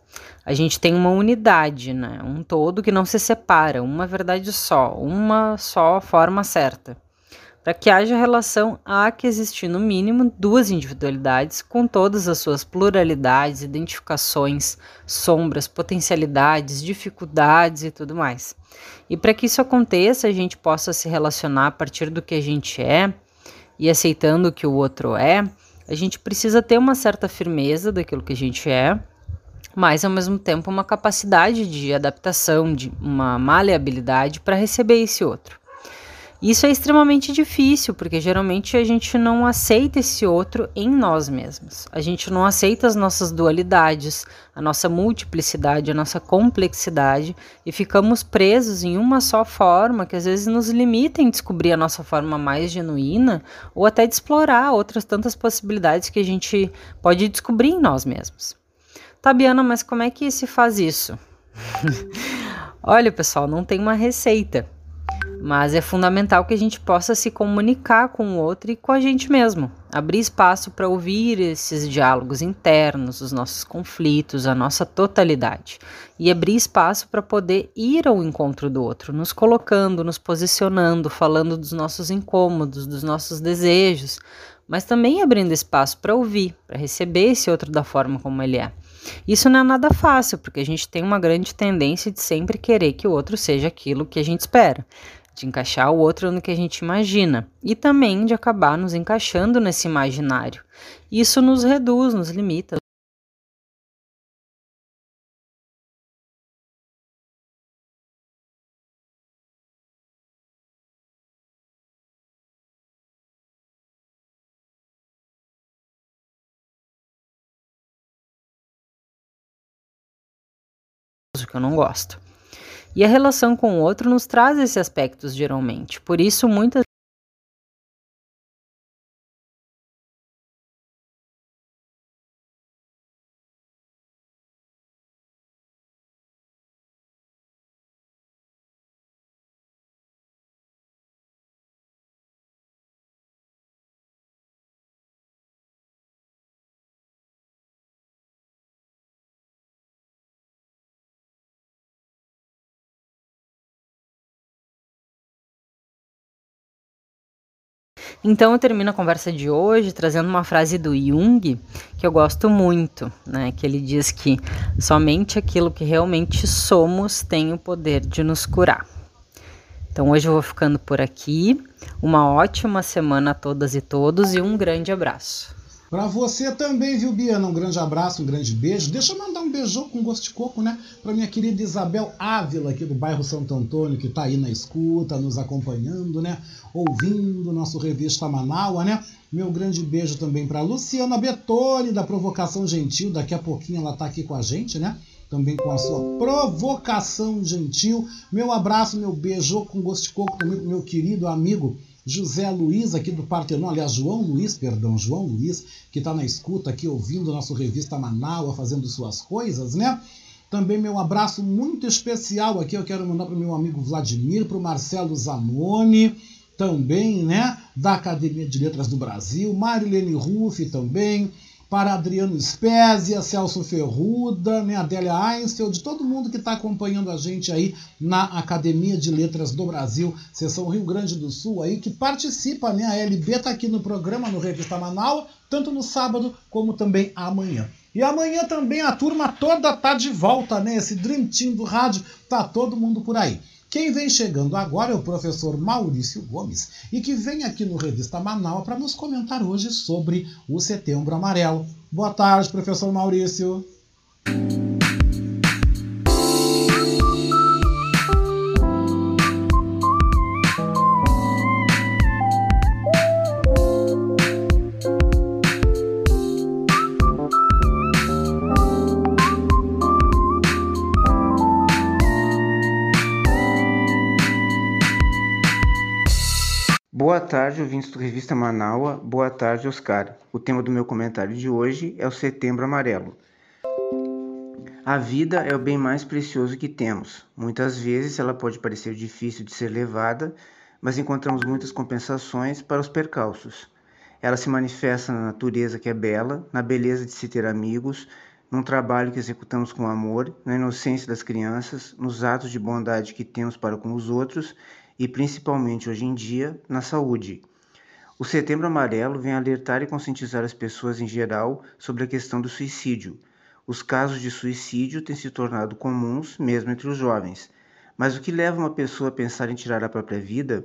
A gente tem uma unidade, né? Um todo que não se separa, uma verdade só, uma só forma certa. Para que haja relação, há que existir, no mínimo, duas individualidades com todas as suas pluralidades, identificações, sombras, potencialidades, dificuldades e tudo mais. E para que isso aconteça, a gente possa se relacionar a partir do que a gente é e aceitando o que o outro é, a gente precisa ter uma certa firmeza daquilo que a gente é, mas ao mesmo tempo uma capacidade de adaptação, de uma maleabilidade para receber esse outro. Isso é extremamente difícil, porque geralmente a gente não aceita esse outro em nós mesmos. A gente não aceita as nossas dualidades, a nossa multiplicidade, a nossa complexidade e ficamos presos em uma só forma que às vezes nos limita em descobrir a nossa forma mais genuína ou até de explorar outras tantas possibilidades que a gente pode descobrir em nós mesmos. Tabiana, mas como é que se faz isso? Olha, pessoal, não tem uma receita mas é fundamental que a gente possa se comunicar com o outro e com a gente mesmo, abrir espaço para ouvir esses diálogos internos, os nossos conflitos, a nossa totalidade, e abrir espaço para poder ir ao encontro do outro, nos colocando, nos posicionando, falando dos nossos incômodos, dos nossos desejos, mas também abrindo espaço para ouvir, para receber esse outro da forma como ele é. Isso não é nada fácil, porque a gente tem uma grande tendência de sempre querer que o outro seja aquilo que a gente espera de encaixar o outro no que a gente imagina e também de acabar nos encaixando nesse imaginário. Isso nos reduz, nos limita. que eu não gosto. E a relação com o outro nos traz esses aspectos geralmente. Por isso, muitas Então eu termino a conversa de hoje trazendo uma frase do Jung que eu gosto muito, né? Que ele diz que somente aquilo que realmente somos tem o poder de nos curar. Então hoje eu vou ficando por aqui. Uma ótima semana a todas e todos e um grande abraço. Para você também, viu, Biana? Um grande abraço, um grande beijo. Deixa eu mandar um beijão com gosto de coco, né? Para minha querida Isabel Ávila, aqui do bairro Santo Antônio, que está aí na escuta, nos acompanhando, né? Ouvindo nosso revista Manaua, né? Meu grande beijo também para Luciana Betoni, da Provocação Gentil. Daqui a pouquinho ela está aqui com a gente, né? Também com a sua provocação gentil. Meu abraço, meu beijo com gosto de coco também pro meu querido amigo José Luiz, aqui do Partenon, aliás, João Luiz, perdão, João Luiz, que está na escuta aqui, ouvindo nosso revista Manaus, fazendo suas coisas, né? Também meu abraço muito especial aqui, eu quero mandar para o meu amigo Vladimir, para o Marcelo Zanoni, também, né? Da Academia de Letras do Brasil, Marilene Ruff também, para Adriano Spezia, Celso Ferruda, né, Adélia Einstein, de todo mundo que está acompanhando a gente aí na Academia de Letras do Brasil, seção Rio Grande do Sul aí, que participa, né, a LB está aqui no programa, no Revista Manaus, tanto no sábado como também amanhã. E amanhã também a turma toda tá de volta, né, esse Dream Team do rádio, tá todo mundo por aí. Quem vem chegando agora é o professor Maurício Gomes e que vem aqui no Revista Manaus para nos comentar hoje sobre o Setembro Amarelo. Boa tarde, professor Maurício. Tarde, ouvintes do Revista Manaua. Boa tarde, Oscar. O tema do meu comentário de hoje é o Setembro Amarelo. A vida é o bem mais precioso que temos. Muitas vezes ela pode parecer difícil de ser levada, mas encontramos muitas compensações para os percalços. Ela se manifesta na natureza que é bela, na beleza de se ter amigos, num trabalho que executamos com amor, na inocência das crianças, nos atos de bondade que temos para com os outros e principalmente hoje em dia na saúde. O Setembro Amarelo vem alertar e conscientizar as pessoas em geral sobre a questão do suicídio. Os casos de suicídio têm se tornado comuns mesmo entre os jovens. Mas o que leva uma pessoa a pensar em tirar a própria vida?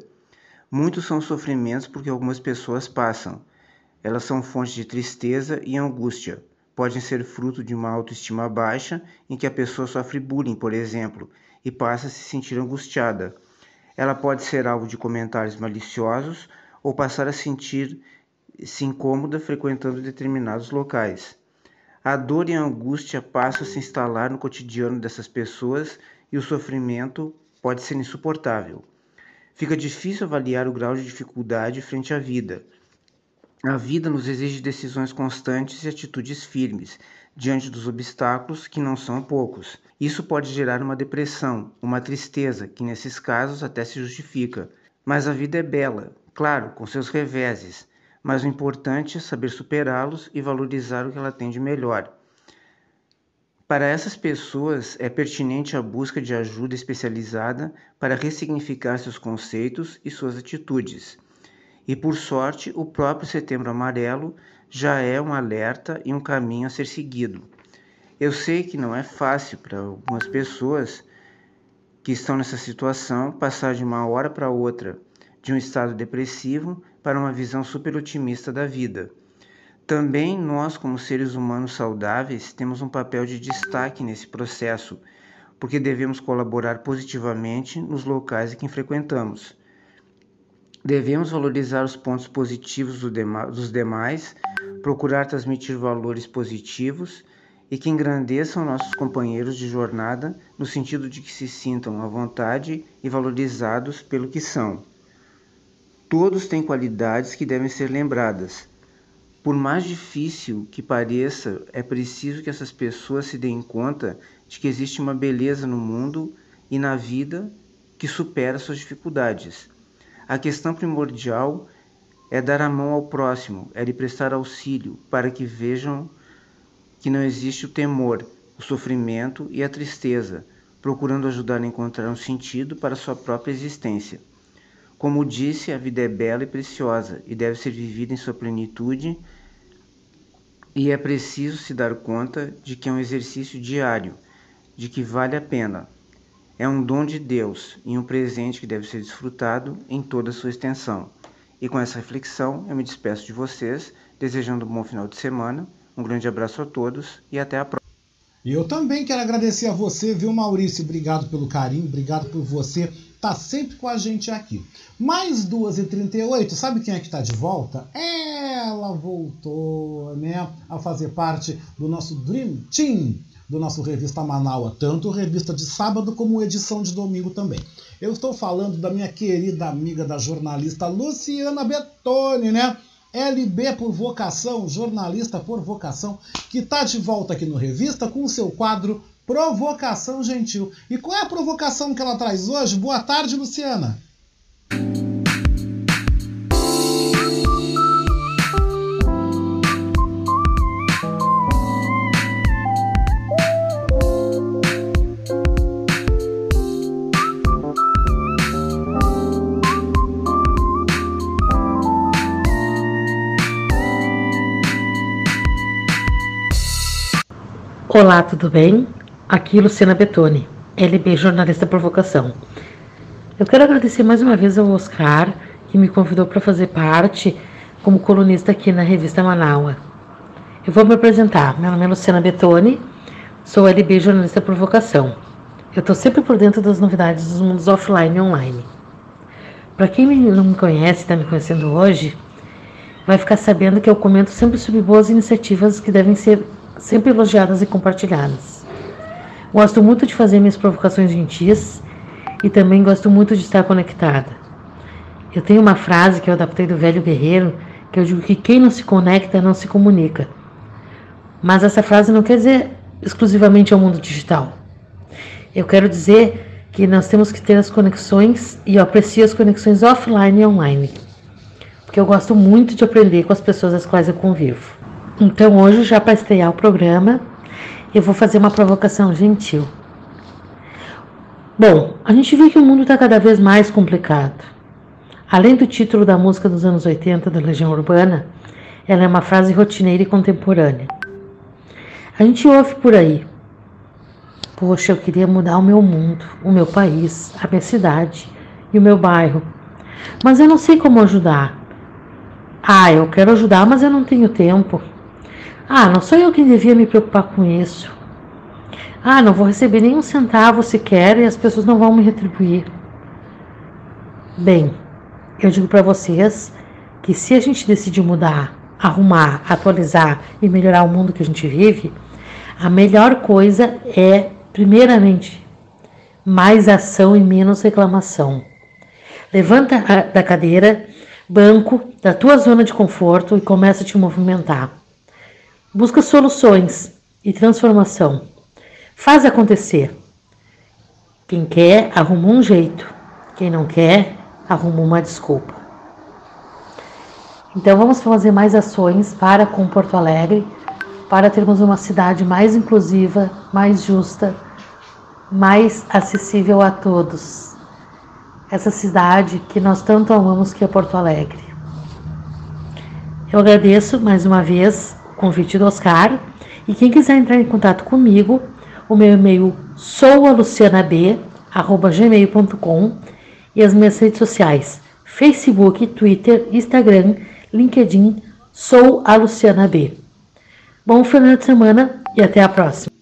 Muitos são os sofrimentos porque algumas pessoas passam. Elas são fontes de tristeza e angústia. Podem ser fruto de uma autoestima baixa, em que a pessoa sofre bullying, por exemplo, e passa a se sentir angustiada. Ela pode ser alvo de comentários maliciosos ou passar a sentir-se incômoda frequentando determinados locais. A dor e a angústia passam a se instalar no cotidiano dessas pessoas e o sofrimento pode ser insuportável. Fica difícil avaliar o grau de dificuldade frente à vida. A vida nos exige decisões constantes e atitudes firmes diante dos obstáculos, que não são poucos. Isso pode gerar uma depressão, uma tristeza, que nesses casos até se justifica. Mas a vida é bela, claro, com seus reveses, mas o importante é saber superá-los e valorizar o que ela tem de melhor. Para essas pessoas, é pertinente a busca de ajuda especializada para ressignificar seus conceitos e suas atitudes. E por sorte, o próprio Setembro Amarelo já é um alerta e um caminho a ser seguido. Eu sei que não é fácil para algumas pessoas que estão nessa situação passar de uma hora para outra de um estado depressivo para uma visão super otimista da vida. Também nós, como seres humanos saudáveis, temos um papel de destaque nesse processo, porque devemos colaborar positivamente nos locais em que frequentamos. Devemos valorizar os pontos positivos dos demais, procurar transmitir valores positivos e que engrandeçam nossos companheiros de jornada no sentido de que se sintam à vontade e valorizados pelo que são. Todos têm qualidades que devem ser lembradas. Por mais difícil que pareça, é preciso que essas pessoas se deem conta de que existe uma beleza no mundo e na vida que supera suas dificuldades. A questão primordial é dar a mão ao próximo, é lhe prestar auxílio, para que vejam que não existe o temor, o sofrimento e a tristeza, procurando ajudar a encontrar um sentido para sua própria existência. Como disse, a vida é bela e preciosa e deve ser vivida em sua plenitude, e é preciso se dar conta de que é um exercício diário, de que vale a pena. É um dom de Deus e um presente que deve ser desfrutado em toda a sua extensão. E com essa reflexão, eu me despeço de vocês, desejando um bom final de semana. Um grande abraço a todos e até a próxima. E eu também quero agradecer a você, viu, Maurício? Obrigado pelo carinho, obrigado por você tá sempre com a gente aqui. Mais 2h38, sabe quem é que tá de volta? Ela voltou, né, a fazer parte do nosso Dream Team, do nosso Revista Manaua, tanto revista de sábado como edição de domingo também. Eu estou falando da minha querida amiga da jornalista Luciana Betoni, né? LB por vocação, jornalista por vocação, que tá de volta aqui no Revista com o seu quadro Provocação Gentil. E qual é a provocação que ela traz hoje? Boa tarde, Luciana. Olá, tudo bem? Aqui Luciana Betoni, LB Jornalista por Vocação. Eu quero agradecer mais uma vez ao Oscar, que me convidou para fazer parte como colunista aqui na revista Manaua. Eu vou me apresentar. Meu nome é Luciana Betoni, sou LB Jornalista por Vocação. Eu estou sempre por dentro das novidades dos mundos offline e online. Para quem não me conhece, está me conhecendo hoje, vai ficar sabendo que eu comento sempre sobre boas iniciativas que devem ser sempre elogiadas e compartilhadas. Gosto muito de fazer minhas provocações gentis e também gosto muito de estar conectada. Eu tenho uma frase que eu adaptei do velho guerreiro, que eu digo que quem não se conecta não se comunica. Mas essa frase não quer dizer exclusivamente ao mundo digital. Eu quero dizer que nós temos que ter as conexões e eu aprecio as conexões offline e online. Porque eu gosto muito de aprender com as pessoas às quais eu convivo. Então hoje, já para estrear o programa, eu vou fazer uma provocação gentil. Bom, a gente vê que o mundo está cada vez mais complicado. Além do título da música dos anos 80 da Legião Urbana, ela é uma frase rotineira e contemporânea. A gente ouve por aí. Poxa, eu queria mudar o meu mundo, o meu país, a minha cidade e o meu bairro. Mas eu não sei como ajudar. Ah, eu quero ajudar, mas eu não tenho tempo. Ah, não sou eu quem devia me preocupar com isso. Ah, não vou receber nenhum centavo sequer e as pessoas não vão me retribuir. Bem, eu digo para vocês que se a gente decidir mudar, arrumar, atualizar e melhorar o mundo que a gente vive, a melhor coisa é, primeiramente, mais ação e menos reclamação. Levanta da cadeira, banco, da tua zona de conforto e começa a te movimentar. Busca soluções e transformação. Faz acontecer. Quem quer, arruma um jeito. Quem não quer, arruma uma desculpa. Então vamos fazer mais ações para com Porto Alegre, para termos uma cidade mais inclusiva, mais justa, mais acessível a todos. Essa cidade que nós tanto amamos que é Porto Alegre. Eu agradeço mais uma vez convite do Oscar. E quem quiser entrar em contato comigo, o meu e-mail soualucianab@gmail.com e as minhas redes sociais: Facebook, Twitter, Instagram, LinkedIn. Sou a Luciana B. Bom final de semana e até a próxima.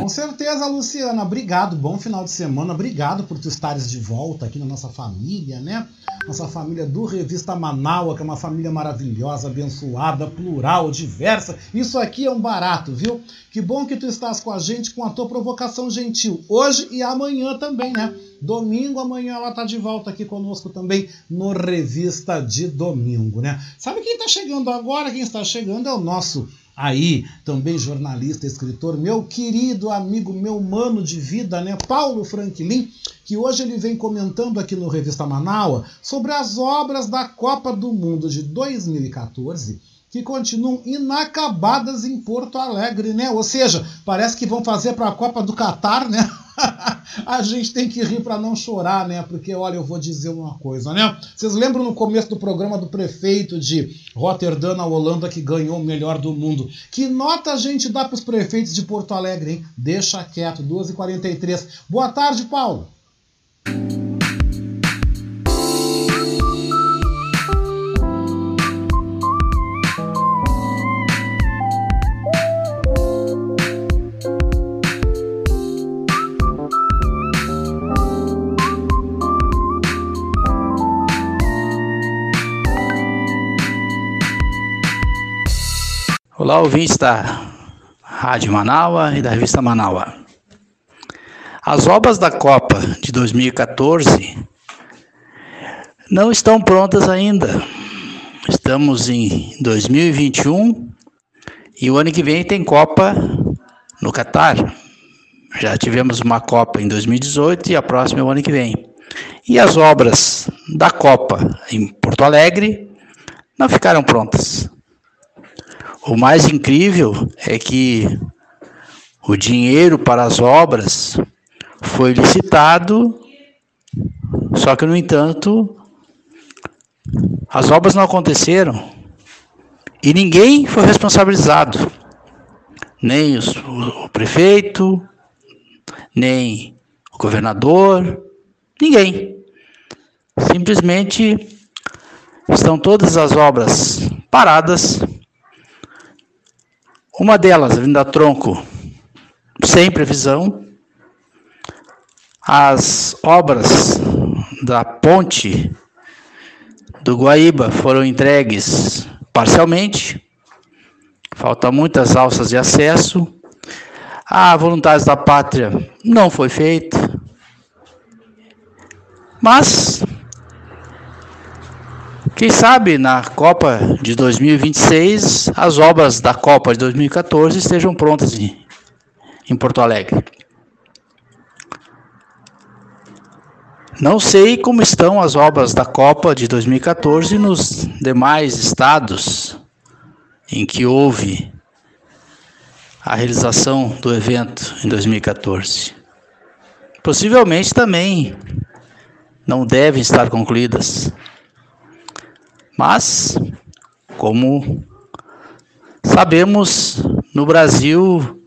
Com certeza, Luciana. Obrigado. Bom final de semana. Obrigado por tu estares de volta aqui na nossa família, né? Nossa família do Revista Manaua, que é uma família maravilhosa, abençoada, plural, diversa. Isso aqui é um barato, viu? Que bom que tu estás com a gente com a tua provocação gentil. Hoje e amanhã também, né? Domingo, amanhã ela tá de volta aqui conosco também no Revista de Domingo, né? Sabe quem tá chegando agora? Quem está chegando é o nosso aí, também jornalista, escritor, meu querido amigo, meu mano de vida, né, Paulo Franklin, que hoje ele vem comentando aqui no Revista Manaua sobre as obras da Copa do Mundo de 2014 que continuam inacabadas em Porto Alegre, né? Ou seja, parece que vão fazer para a Copa do Catar, né? a gente tem que rir para não chorar, né? Porque, olha, eu vou dizer uma coisa, né? Vocês lembram no começo do programa do prefeito de Rotterdam, na Holanda, que ganhou o melhor do mundo? Que nota a gente dá para os prefeitos de Porto Alegre, hein? Deixa quieto, 2h43. Boa tarde, Paulo. Olá, ouvintes da Rádio Manaua e da revista Manaua. As obras da Copa de 2014 não estão prontas ainda. Estamos em 2021 e o ano que vem tem Copa no Catar. Já tivemos uma Copa em 2018 e a próxima é o ano que vem. E as obras da Copa em Porto Alegre não ficaram prontas. O mais incrível é que o dinheiro para as obras foi licitado, só que, no entanto, as obras não aconteceram e ninguém foi responsabilizado. Nem os, o, o prefeito, nem o governador, ninguém. Simplesmente estão todas as obras paradas uma delas, Avenida Tronco, sem previsão. As obras da ponte do Guaíba foram entregues parcialmente. Faltam muitas alças de acesso. A Voluntários da Pátria não foi feita. Mas quem sabe na Copa de 2026 as obras da Copa de 2014 estejam prontas em, em Porto Alegre. Não sei como estão as obras da Copa de 2014 nos demais estados em que houve a realização do evento em 2014. Possivelmente também não devem estar concluídas. Mas, como sabemos, no Brasil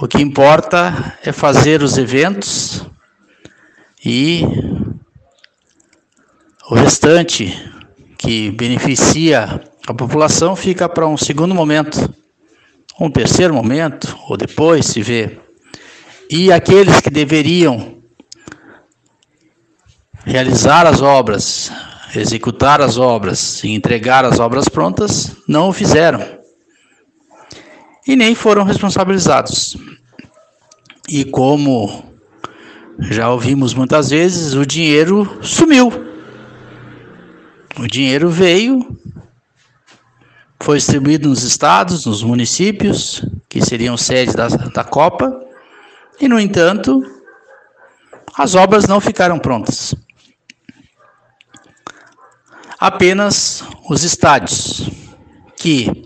o que importa é fazer os eventos e o restante que beneficia a população fica para um segundo momento, um terceiro momento, ou depois se vê. E aqueles que deveriam realizar as obras, executar as obras e entregar as obras prontas, não o fizeram. E nem foram responsabilizados. E como já ouvimos muitas vezes, o dinheiro sumiu. O dinheiro veio, foi distribuído nos estados, nos municípios, que seriam sede da, da Copa, e, no entanto, as obras não ficaram prontas apenas os estádios, que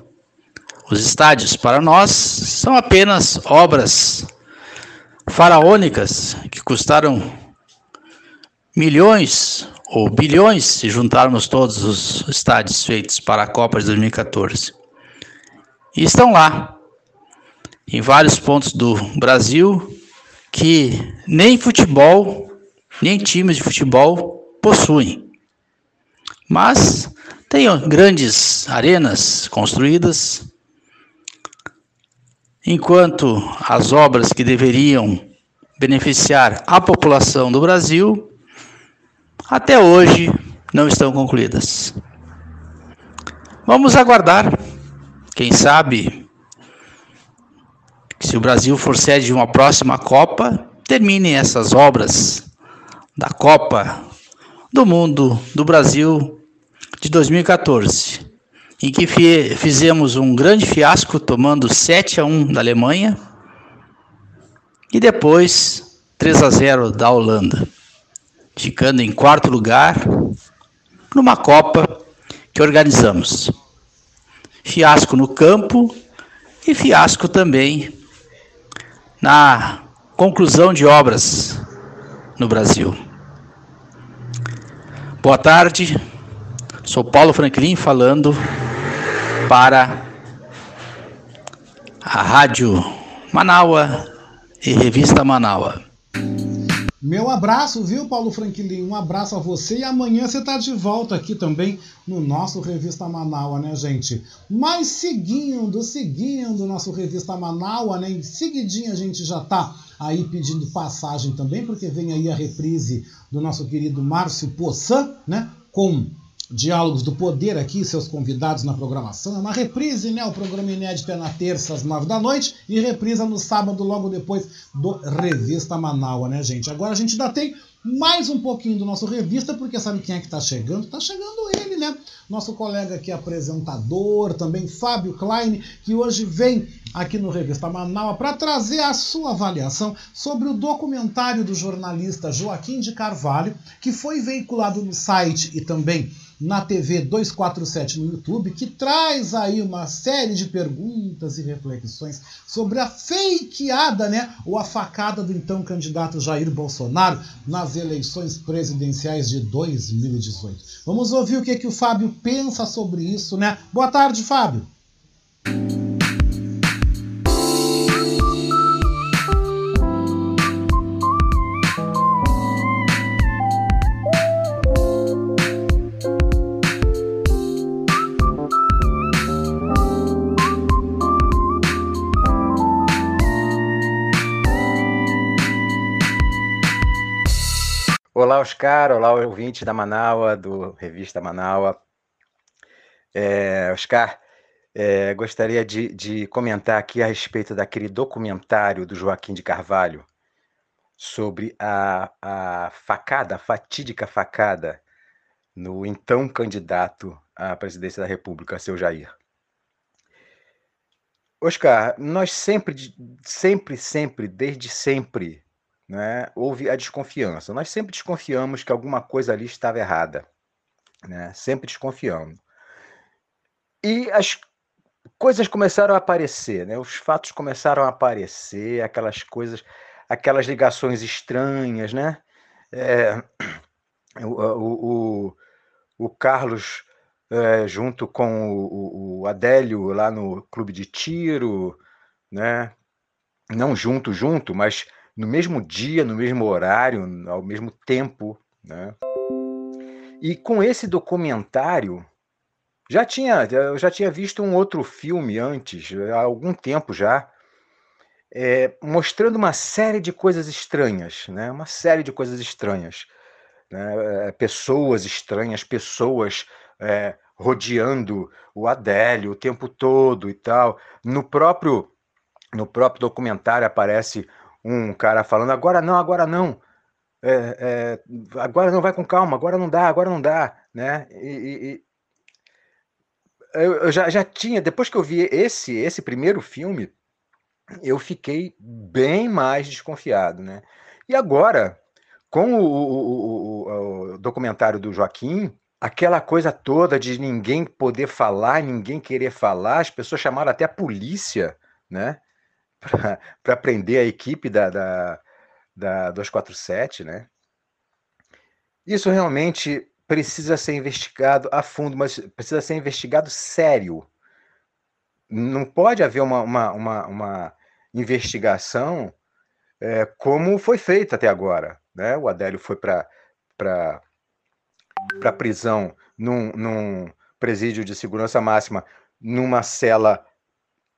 os estádios para nós são apenas obras faraônicas que custaram milhões ou bilhões se juntarmos todos os estádios feitos para a Copa de 2014. E estão lá, em vários pontos do Brasil, que nem futebol, nem times de futebol possuem. Mas tem grandes arenas construídas, enquanto as obras que deveriam beneficiar a população do Brasil até hoje não estão concluídas. Vamos aguardar, quem sabe, se o Brasil for sede de uma próxima Copa, terminem essas obras da Copa do Mundo do Brasil de 2014, em que fizemos um grande fiasco tomando 7 a 1 da Alemanha e depois 3 a 0 da Holanda, ficando em quarto lugar numa Copa que organizamos. Fiasco no campo e fiasco também na conclusão de obras no Brasil. Boa tarde, sou Paulo Franklin falando para a Rádio Manaua e Revista Manaua. Meu abraço, viu, Paulo Franklin? Um abraço a você e amanhã você tá de volta aqui também no nosso Revista Manaua, né, gente? Mas seguindo, seguindo o nosso Revista Manaua, né? Em seguidinho a gente já tá aí pedindo passagem também, porque vem aí a reprise do nosso querido Márcio Poçan, né? Com Diálogos do Poder aqui, seus convidados na programação. É uma reprise, né? O programa inédito é na terça às nove da noite e reprisa no sábado, logo depois do Revista Manaua, né, gente? Agora a gente ainda tem mais um pouquinho do nosso revista, porque sabe quem é que tá chegando? Tá chegando ele, né? Nosso colega aqui, apresentador, também Fábio Klein, que hoje vem aqui no Revista Manaus para trazer a sua avaliação sobre o documentário do jornalista Joaquim de Carvalho, que foi veiculado no site e também na TV 247 no YouTube, que traz aí uma série de perguntas e reflexões sobre a fakeada, né, ou a facada do então candidato Jair Bolsonaro nas eleições presidenciais de 2018. Vamos ouvir o que, que o Fábio pensa sobre isso, né? Boa tarde, Fábio. Olá, Oscar. Olá, ouvinte da Manaua, do Revista Manaua. É, Oscar, é, gostaria de, de comentar aqui a respeito daquele documentário do Joaquim de Carvalho sobre a, a facada, a fatídica facada no então candidato à presidência da República, seu Jair. Oscar, nós sempre, sempre, sempre, desde sempre, né, houve a desconfiança. Nós sempre desconfiamos que alguma coisa ali estava errada. Né? Sempre desconfiamos. E as coisas começaram a aparecer, né? os fatos começaram a aparecer, aquelas coisas, aquelas ligações estranhas, né? É, o, o, o, Carlos é, junto com o, o Adélio lá no clube de tiro, né? Não junto, junto, mas no mesmo dia, no mesmo horário, ao mesmo tempo. Né? E com esse documentário, já tinha, eu já tinha visto um outro filme antes, há algum tempo já, é, mostrando uma série de coisas estranhas, né? uma série de coisas estranhas. Né? Pessoas estranhas, pessoas é, rodeando o Adélio o tempo todo e tal. No próprio, no próprio documentário aparece um cara falando agora não, agora não, é, é, agora não vai com calma, agora não dá, agora não dá, né? E, e eu, eu já, já tinha, depois que eu vi esse esse primeiro filme, eu fiquei bem mais desconfiado, né? E agora, com o, o, o, o documentário do Joaquim, aquela coisa toda de ninguém poder falar, ninguém querer falar, as pessoas chamaram até a polícia, né? Para prender a equipe da, da, da 247, né? Isso realmente precisa ser investigado a fundo, mas precisa ser investigado sério. Não pode haver uma, uma, uma, uma investigação é, como foi feita até agora. Né? O Adélio foi para a prisão num, num presídio de segurança máxima, numa cela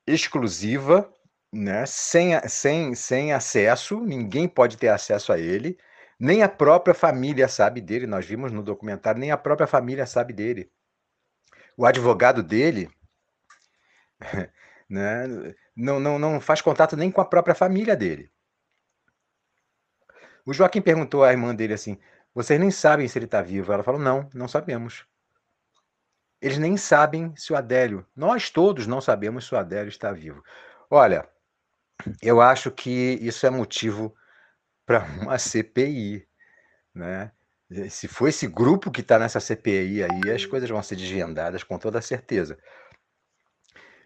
exclusiva, né, sem, sem, sem acesso, ninguém pode ter acesso a ele, nem a própria família sabe dele. Nós vimos no documentário, nem a própria família sabe dele. O advogado dele né, não, não, não faz contato nem com a própria família dele. O Joaquim perguntou à irmã dele assim: Vocês nem sabem se ele está vivo? Ela falou: Não, não sabemos. Eles nem sabem se o Adélio, nós todos não sabemos se o Adélio está vivo. Olha, eu acho que isso é motivo para uma CPI, né? Se for esse grupo que está nessa CPI aí, as coisas vão ser desvendadas com toda certeza.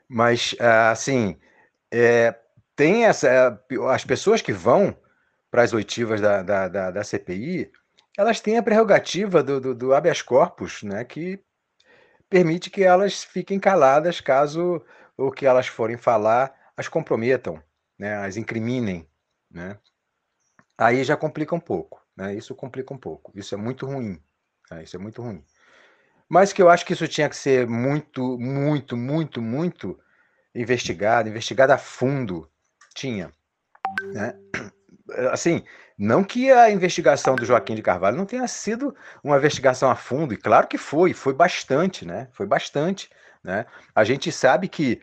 Mas, assim, é, tem essa. As pessoas que vão para as oitivas da, da, da, da CPI, elas têm a prerrogativa do, do, do habeas corpus, né, que permite que elas fiquem caladas caso o que elas forem falar as comprometam, né, as incriminem, né? Aí já complica um pouco, né? Isso complica um pouco. Isso é muito ruim. né, Isso é muito ruim. Mas que eu acho que isso tinha que ser muito, muito, muito, muito investigado, investigado a fundo. Tinha, né? Assim, não que a investigação do Joaquim de Carvalho não tenha sido uma investigação a fundo, e claro que foi, foi bastante, né? Foi bastante, né? A gente sabe que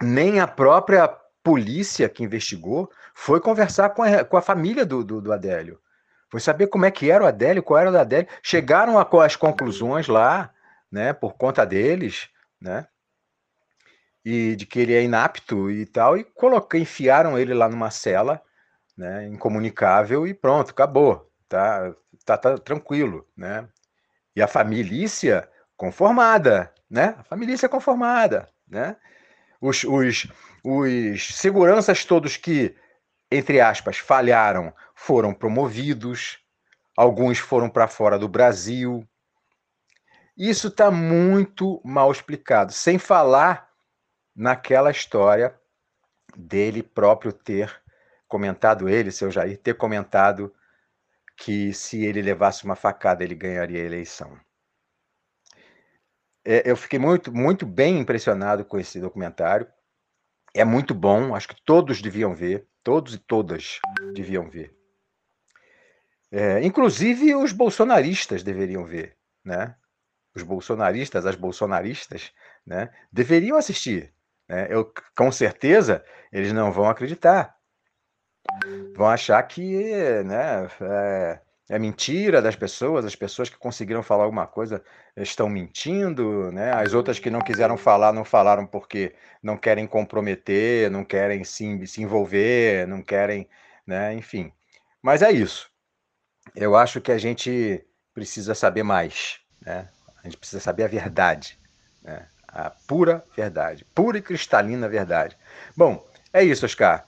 nem a própria polícia que investigou foi conversar com a, com a família do, do, do Adélio. Foi saber como é que era o Adélio, qual era o Adélio. Chegaram a, às conclusões lá, né, por conta deles, né? E de que ele é inapto e tal, e coloca, enfiaram ele lá numa cela, né, incomunicável e pronto, acabou. Tá, tá, tá tranquilo, né? E a família conformada, né? A família conformada, né? Os, os, os seguranças todos que, entre aspas, falharam foram promovidos, alguns foram para fora do Brasil. Isso está muito mal explicado, sem falar naquela história dele próprio ter comentado, ele, seu Jair, ter comentado que se ele levasse uma facada ele ganharia a eleição. É, eu fiquei muito, muito bem impressionado com esse documentário. É muito bom, acho que todos deviam ver, todos e todas deviam ver. É, inclusive os bolsonaristas deveriam ver, né? Os bolsonaristas, as bolsonaristas, né? Deveriam assistir. Né? Eu, com certeza eles não vão acreditar, vão achar que, né? É, é mentira das pessoas, as pessoas que conseguiram falar alguma coisa estão mentindo, né? As outras que não quiseram falar não falaram porque não querem comprometer, não querem se, se envolver, não querem, né? Enfim. Mas é isso. Eu acho que a gente precisa saber mais, né? A gente precisa saber a verdade, né? A pura verdade, pura e cristalina verdade. Bom, é isso, Oscar.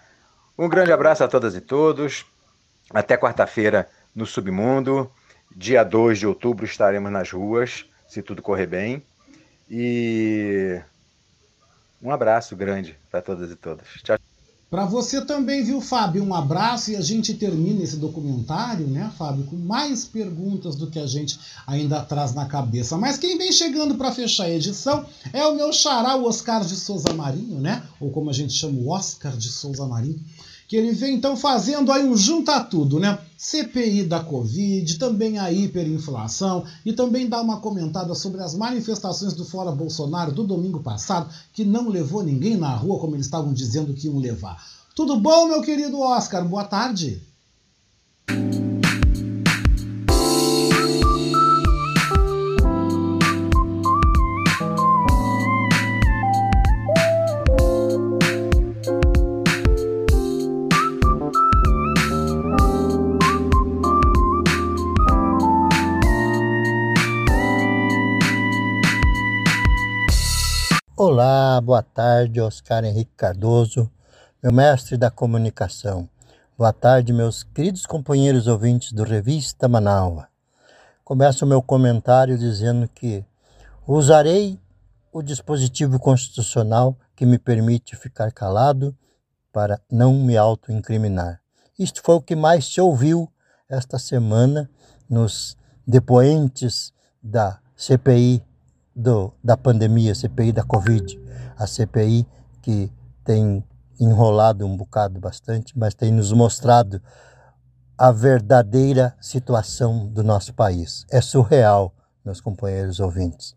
Um grande abraço a todas e todos. Até quarta-feira no Submundo. Dia 2 de outubro estaremos nas ruas, se tudo correr bem. E um abraço grande para todas e todas. Tchau. Para você também, viu, Fábio? Um abraço e a gente termina esse documentário, né, Fábio, com mais perguntas do que a gente ainda traz na cabeça. Mas quem vem chegando para fechar a edição é o meu xará, o Oscar de Souza Marinho, né? Ou como a gente chama, o Oscar de Souza Marinho. Que ele vem então fazendo aí um junta tudo, né? CPI da Covid, também a hiperinflação e também dá uma comentada sobre as manifestações do Fora Bolsonaro do domingo passado, que não levou ninguém na rua como eles estavam dizendo que iam levar. Tudo bom, meu querido Oscar? Boa tarde. Olá, boa tarde, Oscar Henrique Cardoso, meu mestre da comunicação. Boa tarde, meus queridos companheiros ouvintes do Revista Manaua. Começo o meu comentário dizendo que usarei o dispositivo constitucional que me permite ficar calado para não me autoincriminar. Isto foi o que mais se ouviu esta semana nos depoentes da CPI do, da pandemia, CPI da Covid, a CPI que tem enrolado um bocado bastante, mas tem nos mostrado a verdadeira situação do nosso país. É surreal, meus companheiros ouvintes.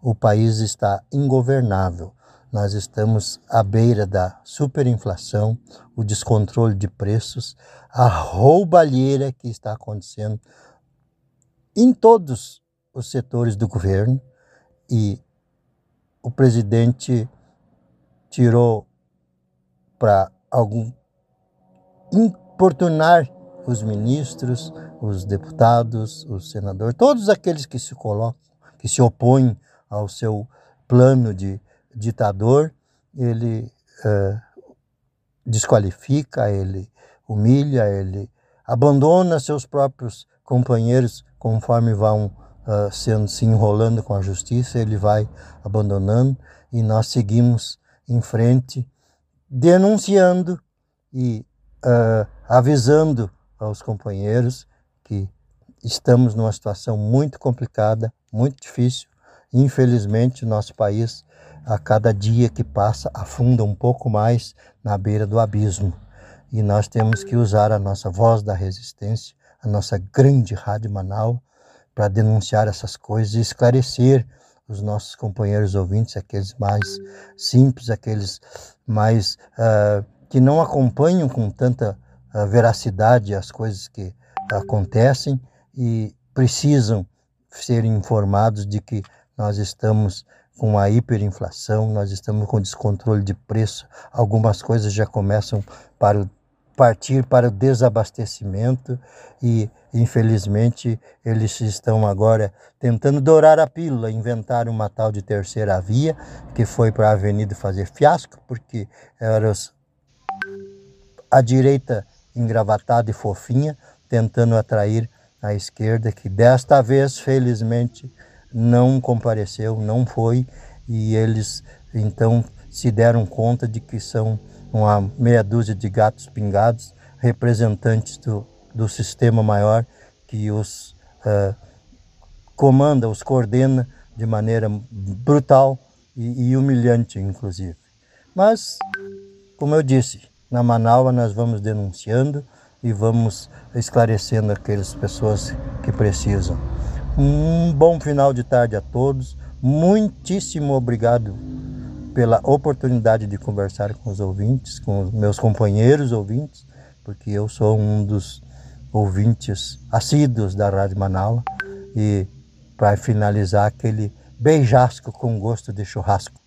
O país está ingovernável. Nós estamos à beira da superinflação, o descontrole de preços, a roubalheira que está acontecendo em todos os setores do governo e o presidente tirou para algum importunar os ministros, os deputados, os senadores, todos aqueles que se colocam, que se opõem ao seu plano de ditador, ele eh, desqualifica, ele humilha, ele abandona seus próprios companheiros conforme vão uh, sendo, se enrolando com a justiça, ele vai abandonando e nós seguimos em frente, denunciando e uh, avisando aos companheiros que estamos numa situação muito complicada, muito difícil. Infelizmente, nosso país, a cada dia que passa, afunda um pouco mais na beira do abismo. E nós temos que usar a nossa voz da resistência, a nossa grande Rádio Manaus, para denunciar essas coisas e esclarecer os nossos companheiros ouvintes, aqueles mais simples, aqueles mais uh, que não acompanham com tanta uh, veracidade as coisas que acontecem e precisam ser informados de que nós estamos com a hiperinflação, nós estamos com descontrole de preço, algumas coisas já começam para partir para o desabastecimento e infelizmente eles estão agora tentando dourar a pílula, inventar uma tal de terceira via que foi para a avenida fazer fiasco, porque era a direita engravatada e fofinha tentando atrair a esquerda, que desta vez, felizmente, não compareceu, não foi, e eles então se deram conta de que são uma meia dúzia de gatos pingados, representantes do, do sistema maior que os uh, comanda, os coordena de maneira brutal e, e humilhante, inclusive. Mas, como eu disse, na Manaus nós vamos denunciando, e vamos esclarecendo aquelas pessoas que precisam. Um bom final de tarde a todos. Muitíssimo obrigado pela oportunidade de conversar com os ouvintes, com os meus companheiros ouvintes, porque eu sou um dos ouvintes assíduos da Rádio Manaus e para finalizar aquele beijasco com gosto de churrasco.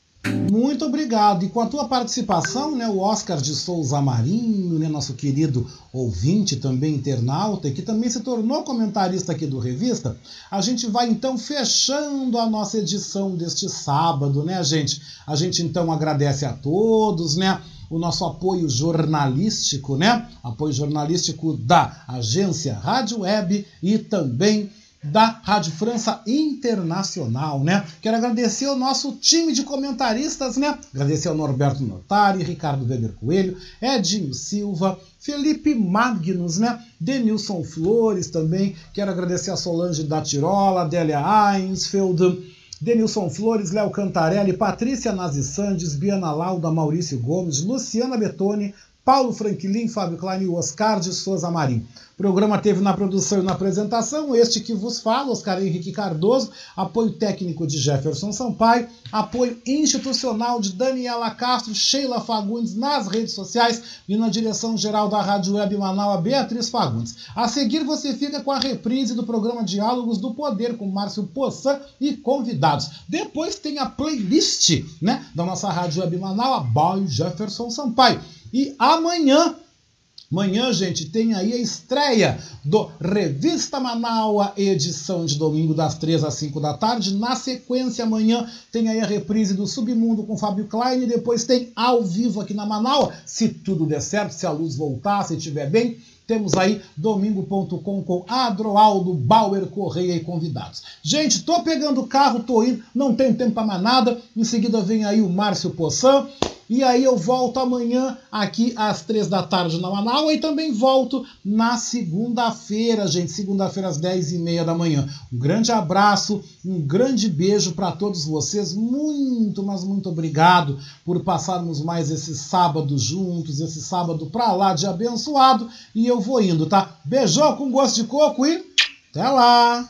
Muito obrigado. E com a tua participação, né, o Oscar de Souza Marinho, né, nosso querido ouvinte, também internauta, que também se tornou comentarista aqui do Revista, a gente vai então fechando a nossa edição deste sábado, né, gente? A gente então agradece a todos, né? O nosso apoio jornalístico, né? Apoio jornalístico da agência Rádio Web e também da Rádio França Internacional, né? Quero agradecer ao nosso time de comentaristas, né? Agradecer ao Norberto Notari, Ricardo Weber Coelho, Edinho Silva, Felipe Magnus, né? Denilson Flores também. Quero agradecer a Solange da Tirola, Adélia Einsfeld, Denilson Flores, Léo Cantarelli, Patrícia Nazi Sandes, Biana Lauda, Maurício Gomes, Luciana Betoni, Paulo Franklin, Fábio Klein e Oscar de Souza Marim. O programa teve na produção e na apresentação este que vos fala, Oscar Henrique Cardoso, apoio técnico de Jefferson Sampaio, apoio institucional de Daniela Castro, Sheila Fagundes nas redes sociais e na direção geral da Rádio Web Manaus, Beatriz Fagundes. A seguir você fica com a reprise do programa Diálogos do Poder com Márcio Poçan e convidados. Depois tem a playlist né, da nossa Rádio Web Manaus, by Jefferson Sampaio. E amanhã Amanhã, gente, tem aí a estreia do Revista Manaua, edição de domingo das 3 às 5 da tarde. Na sequência, amanhã tem aí a reprise do Submundo com Fábio Klein. E depois tem ao vivo aqui na Manaua, se tudo der certo, se a luz voltar, se estiver bem. Temos aí domingo.com com Adroaldo, Bauer, Correia e convidados. Gente, tô pegando o carro, tô indo, não tenho tempo para mais nada. Em seguida vem aí o Márcio Poçan. E aí eu volto amanhã aqui às três da tarde na Manaus e também volto na segunda-feira, gente. Segunda-feira às dez e meia da manhã. Um grande abraço, um grande beijo para todos vocês. Muito, mas muito obrigado por passarmos mais esse sábado juntos, esse sábado pra lá de abençoado. E eu vou indo, tá? Beijão com gosto de coco e até lá!